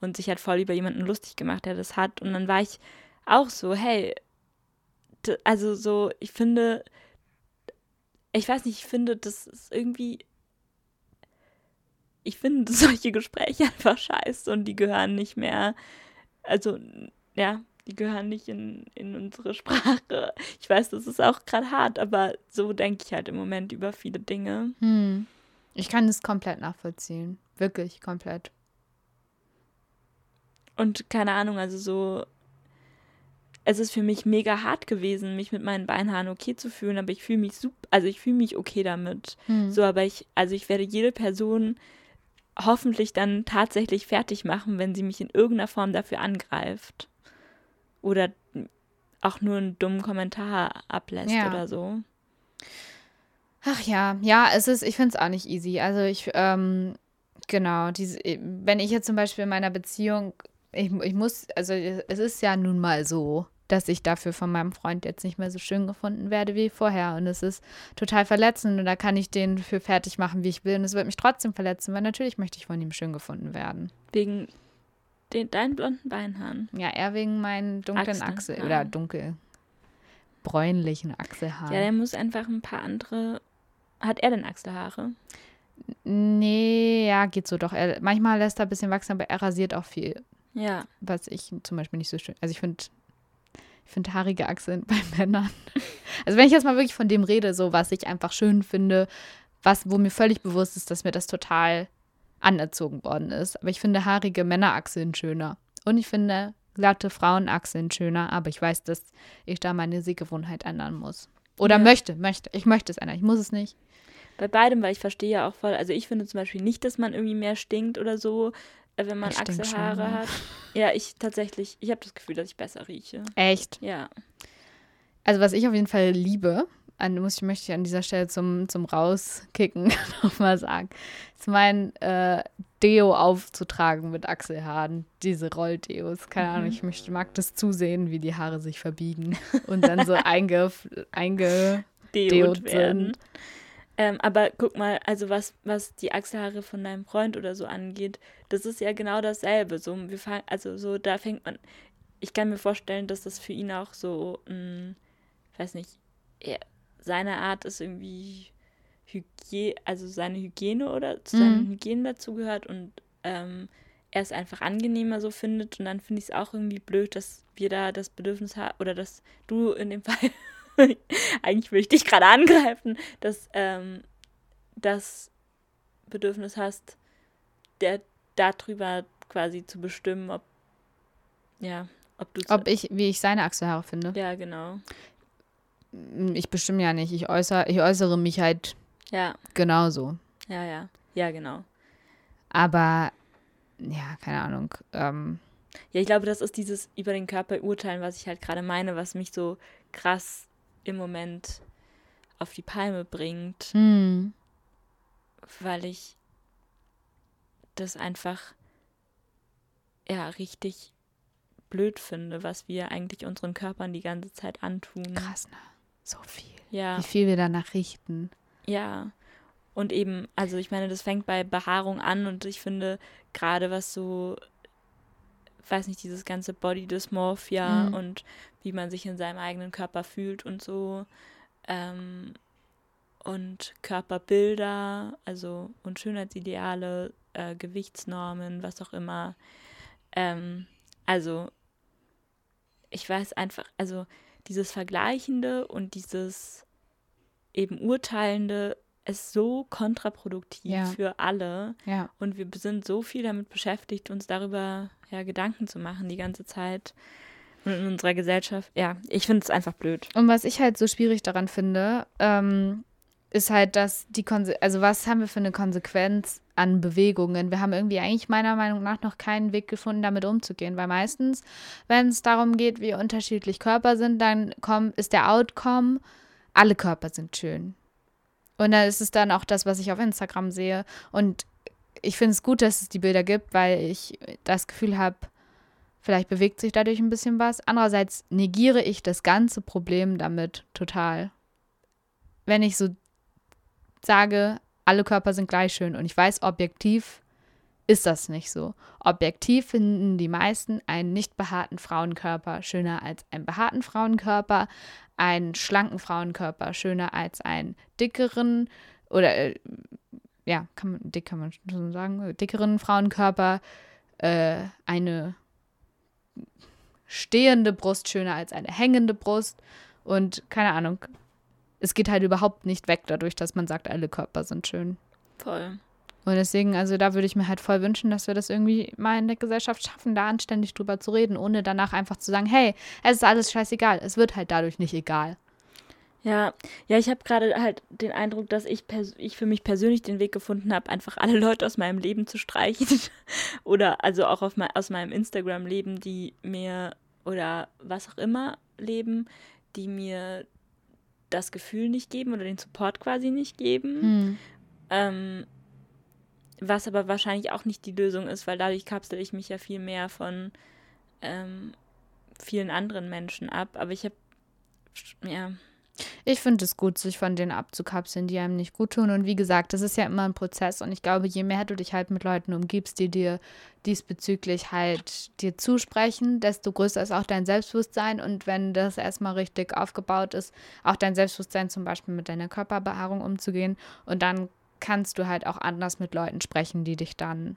Und sich halt voll über jemanden lustig gemacht, der das hat. Und dann war ich auch so, hey, also so, ich finde, ich weiß nicht, ich finde, das ist irgendwie, ich finde solche Gespräche einfach scheiße und die gehören nicht mehr, also, ja, die gehören nicht in, in unsere Sprache. Ich weiß, das ist auch gerade hart, aber so denke ich halt im Moment über viele Dinge. Hm. Ich kann das komplett nachvollziehen. Wirklich komplett. Und keine Ahnung, also so, es ist für mich mega hart gewesen, mich mit meinen Beinhaaren okay zu fühlen, aber ich fühle mich super, also ich fühle mich okay damit. Hm. So, aber ich, also ich werde jede Person hoffentlich dann tatsächlich fertig machen, wenn sie mich in irgendeiner Form dafür angreift. Oder auch nur einen dummen Kommentar ablässt Ja. oder so. Ach ja, ja, es ist, ich finde es auch nicht easy. Also ich, ähm, genau, diese, wenn ich jetzt zum Beispiel in meiner Beziehung, ich, ich muss, also es ist ja nun mal so, dass ich dafür von meinem Freund jetzt nicht mehr so schön gefunden werde wie vorher. Und es ist total verletzend und da kann ich den für fertig machen, wie ich will. Und es wird mich trotzdem verletzen, weil natürlich möchte ich von ihm schön gefunden werden. Wegen den, deinen blonden Beinhaaren. Ja, er wegen meinen dunklen Achsel ja. oder dunkel bräunlichen Achselhaaren. Ja, der muss einfach ein paar andere. Hat er denn Achselhaare? Nee, ja, geht so doch. Er, manchmal lässt er ein bisschen wachsen, aber er rasiert auch viel, Ja. was ich zum Beispiel nicht so schön. Also ich finde, ich finde haarige Achseln bei Männern. Also wenn ich jetzt mal wirklich von dem rede, so was ich einfach schön finde, was, wo mir völlig bewusst ist, dass mir das total anerzogen worden ist. Aber ich finde haarige Männerachseln schöner. Und ich finde glatte Frauenachseln schöner, aber ich weiß, dass ich da meine Sehgewohnheit ändern muss. Oder Ja. möchte, möchte. Ich möchte es ändern. Ich muss es nicht. Bei beidem, weil ich verstehe ja auch voll, also ich finde zum Beispiel nicht, dass man irgendwie mehr stinkt oder so, wenn man Ich Achselhaare hat. Ja, ich tatsächlich, ich habe das Gefühl, dass ich besser rieche. Echt. Ja. Also was ich auf jeden Fall liebe, an, muss ich möchte ich an dieser Stelle zum, zum Rauskicken nochmal sagen, ist mein äh, Deo aufzutragen mit Achselhaaren, diese Rolldeos. Keine Ahnung, ich möchte, mag das zusehen, wie die Haare sich verbiegen und dann so einge, einge Deot werden. sind. Ähm, aber guck mal, also was, was die Achselhaare von deinem Freund oder so angeht, das ist ja genau dasselbe. So, wir fangen, also so, da fängt man. Ich kann mir vorstellen, dass das für ihn auch so, mh, ich weiß nicht, er, seine Art ist irgendwie Hygiene, also seine Hygiene oder zu seinen Mhm. Hygiene dazugehört und ähm, er es einfach angenehmer so findet. Und dann finde ich es auch irgendwie blöd, dass wir da das Bedürfnis haben, oder dass du in dem Fall, eigentlich will ich dich gerade angreifen, dass ähm, das Bedürfnis hast, der darüber quasi zu bestimmen, ob ja, ob du Ob ich, wie ich seine Achselhaare finde. ja genau Ich bestimme ja nicht. Ich äußere, ich äußere mich halt ja genauso. ja ja ja genau Aber, ja, keine Ahnung. Ähm, ja ich glaube das ist dieses über den Körper urteilen was ich halt gerade meine was mich so krass im Moment auf die Palme bringt hm, weil ich das einfach ja richtig blöd finde, was wir eigentlich unseren Körpern die ganze Zeit antun. krass, ne? So viel. Ja, Wie viel wir danach richten. ja. Und eben, also ich meine, das fängt bei Behaarung an und ich finde gerade was so, weiß nicht, dieses ganze Body Dysmorphia Mhm. und wie man sich in seinem eigenen Körper fühlt und so. Ähm, und Körperbilder, also und Schönheitsideale, äh, Gewichtsnormen, was auch immer. Ähm, also ich weiß einfach, also dieses Vergleichende und dieses eben Urteilende ist so kontraproduktiv Ja. für alle. Ja. Und wir sind so viel damit beschäftigt, uns darüber ja Gedanken zu machen die ganze Zeit. In unserer Gesellschaft, ja, ich finde es einfach blöd. Und was ich halt so schwierig daran finde, ähm, ist halt, dass die Konse also was haben wir für eine Konsequenz an Bewegungen? Wir haben irgendwie eigentlich meiner Meinung nach noch keinen Weg gefunden, damit umzugehen, weil meistens, wenn es darum geht, wie unterschiedlich Körper sind, dann komm, ist der Outcome, alle Körper sind schön. Und dann ist es dann auch das, was ich auf Instagram sehe. Und ich finde es gut, dass es die Bilder gibt, weil ich das Gefühl habe, vielleicht bewegt sich dadurch ein bisschen was. Andererseits negiere ich das ganze Problem damit total. Wenn ich so sage, alle Körper sind gleich schön und ich weiß, objektiv ist das nicht so. Objektiv finden die meisten einen nicht behaarten Frauenkörper schöner als einen behaarten Frauenkörper, einen schlanken Frauenkörper schöner als einen dickeren oder äh, ja, kann man, dick kann man schon sagen, dickeren Frauenkörper, äh, eine stehende Brust schöner als eine hängende Brust und keine Ahnung. Es geht halt überhaupt nicht weg dadurch, dass man sagt, alle Körper sind schön. Voll. Und deswegen, also da würde ich mir halt voll wünschen, dass wir das irgendwie mal in der Gesellschaft schaffen, da anständig drüber zu reden, ohne danach einfach zu sagen, hey, es ist alles scheißegal. Es wird halt dadurch nicht egal. Ja, ja, ich habe gerade halt den Eindruck, dass ich, ich für mich persönlich den Weg gefunden habe, einfach alle Leute aus meinem Leben zu streichen. oder also auch auf mein, aus meinem Instagram-Leben, die mir oder was auch immer leben, die mir das Gefühl nicht geben oder den Support quasi nicht geben. Hm. Ähm, was aber wahrscheinlich auch nicht die Lösung ist, weil dadurch kapsel ich mich ja viel mehr von ähm, vielen anderen Menschen ab. Aber ich habe, ja, Ich finde es gut, sich von denen abzukapseln, die einem nicht gut tun. Und wie gesagt, das ist ja immer ein Prozess. Und ich glaube, je mehr du dich halt mit Leuten umgibst, die dir diesbezüglich halt dir zusprechen, desto größer ist auch dein Selbstbewusstsein. Und wenn das erstmal richtig aufgebaut ist, auch dein Selbstbewusstsein zum Beispiel mit deiner Körperbehaarung umzugehen. Und dann kannst du halt auch anders mit Leuten sprechen, die dich dann,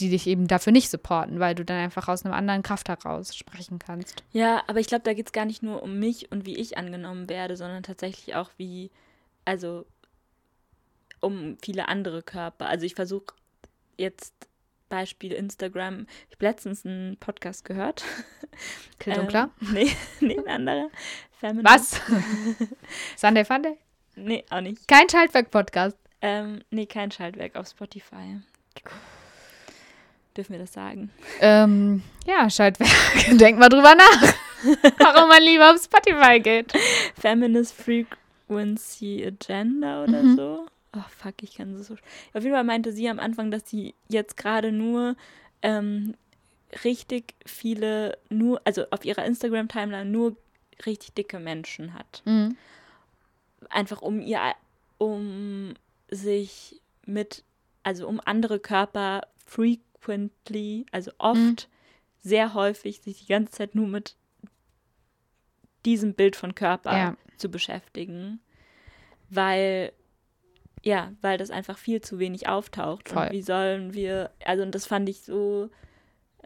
die dich eben dafür nicht supporten, weil du dann einfach aus einem anderen Kraft heraus sprechen kannst. Ja, aber ich glaube, da geht es gar nicht nur um mich und wie ich angenommen werde, sondern tatsächlich auch wie, also um viele andere Körper. Also ich versuche jetzt Beispiel Instagram. Ich habe letztens einen Podcast gehört. Klipp und klar. Ähm, nee, nee, ein anderer. Feminist. Was? Sunday Funday? Nee, auch nicht. Kein Schaltwerk-Podcast. Ähm, nee, kein Schaltwerk auf Spotify. Dürfen wir das sagen? Ähm, ja, Schaltwerk. Denk mal drüber nach, warum man lieber auf Spotify geht. Feminist Frequency Agenda oder Mhm. so. Oh, fuck, ich kann das so. Auf jeden Fall meinte sie am Anfang, dass sie jetzt gerade nur ähm, richtig viele, nur, also auf ihrer Instagram-Timeline nur richtig dicke Menschen hat. Mhm. Einfach um ihr, um sich mit, also um andere Körper frequently, also oft, Mhm. sehr häufig, sich die ganze Zeit nur mit diesem Bild von Körper Ja. zu beschäftigen, weil ja, weil das einfach viel zu wenig auftaucht. Voll. Und wie sollen wir, also und das fand ich so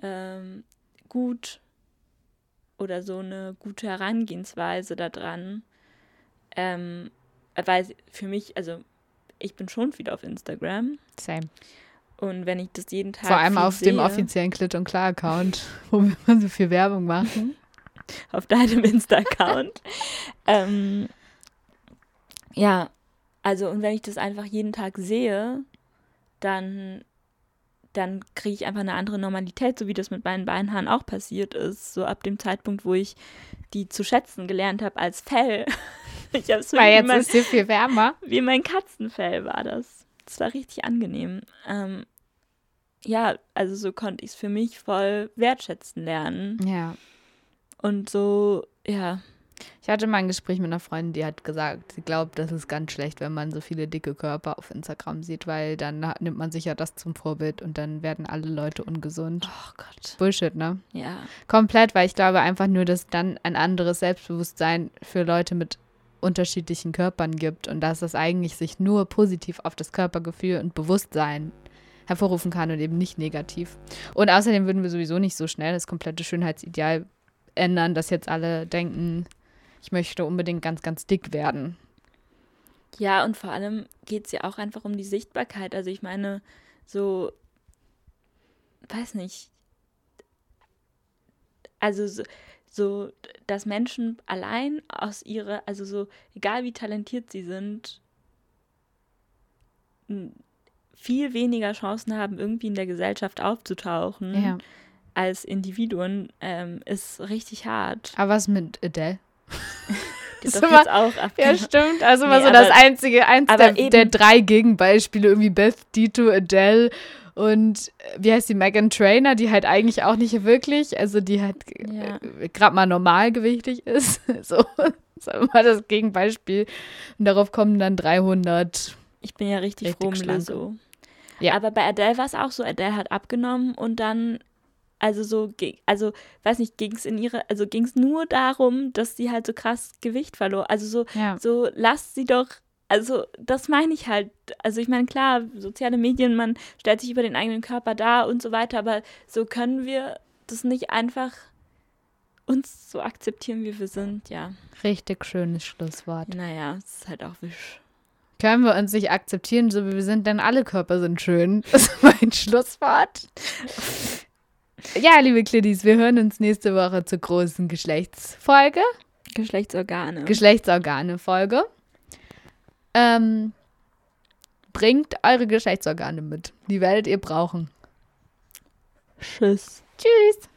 ähm, gut oder so eine gute Herangehensweise daran, ähm, weil für mich, also ich bin schon viel auf Instagram Same. Und wenn ich das jeden Tag Vor allem auf dem sehe, offiziellen Klitt und Klar Account, wo wir immer so viel Werbung machen. auf deinem Insta-Account. ähm, ja, also und wenn ich das einfach jeden Tag sehe, dann, dann kriege ich einfach eine andere Normalität, so wie das mit meinen Beinhaaren auch passiert ist. So ab dem Zeitpunkt, wo ich die zu schätzen gelernt habe als Fell. ich habe es Weil jetzt mein, ist hier viel wärmer. wie mein Katzenfell war das. Das war richtig angenehm. Ähm, ja, also so konnte ich es für mich voll wertschätzen lernen. Ja. Und so, ja, Ich hatte mal ein Gespräch mit einer Freundin, die hat gesagt, sie glaubt, das ist ganz schlecht, wenn man so viele dicke Körper auf Instagram sieht, weil dann nimmt man sich ja das zum Vorbild und dann werden alle Leute ungesund. oh Gott. Bullshit, ne? Ja, Komplett, weil ich glaube einfach nur, dass dann ein anderes Selbstbewusstsein für Leute mit unterschiedlichen Körpern gibt und dass das eigentlich sich nur positiv auf das Körpergefühl und Bewusstsein hervorrufen kann und eben nicht negativ. Und außerdem würden wir sowieso nicht so schnell das komplette Schönheitsideal ändern, dass jetzt alle denken, ich möchte unbedingt ganz, ganz dick werden. Ja, und vor allem geht es ja auch einfach um die Sichtbarkeit. Also ich meine, so, weiß nicht, also so, so, dass Menschen allein aus ihrer, also so, egal wie talentiert sie sind, viel weniger Chancen haben, irgendwie in der Gesellschaft aufzutauchen Ja. als Individuen, ähm, ist richtig hart. Aber was mit Adele? Die ist doch immer- jetzt auch ab Ja, stimmt. Also war Nee, so das einzige, eins der, eben- der drei Gegenbeispiele, irgendwie Beth Dito, Adele und äh, wie heißt die, Megan Trainer, die halt eigentlich auch nicht wirklich, also die halt Ja. äh, gerade mal normalgewichtig ist. So, das ist immer das Gegenbeispiel. Und darauf kommen dann 300. Ich bin ja richtig, Richtig froh um. Lizzo. Ja. Aber bei Adele war es auch so, Adele hat abgenommen und dann, also so, also weiß nicht, ging es in ihre, also ging es nur darum, dass sie halt so krass Gewicht verlor. Also so, Ja. so lasst sie doch, also das meine ich halt. Also ich meine, klar, soziale Medien, man stellt sich über den eigenen Körper dar und so weiter, aber so können wir das nicht einfach uns so akzeptieren, wie wir sind, ja. Richtig schönes Schlusswort. Naja, es ist halt auch wisch. Können wir uns nicht akzeptieren, so wie wir sind, denn alle Körper sind schön. Das ist mein Schlusswort. Ja, liebe Klittis, wir hören uns nächste Woche zur großen Geschlechtsfolge. Geschlechtsorgane. Geschlechtsorgane-Folge. Ähm, bringt eure Geschlechtsorgane mit. Die werdet ihr brauchen. Tschüss. Tschüss.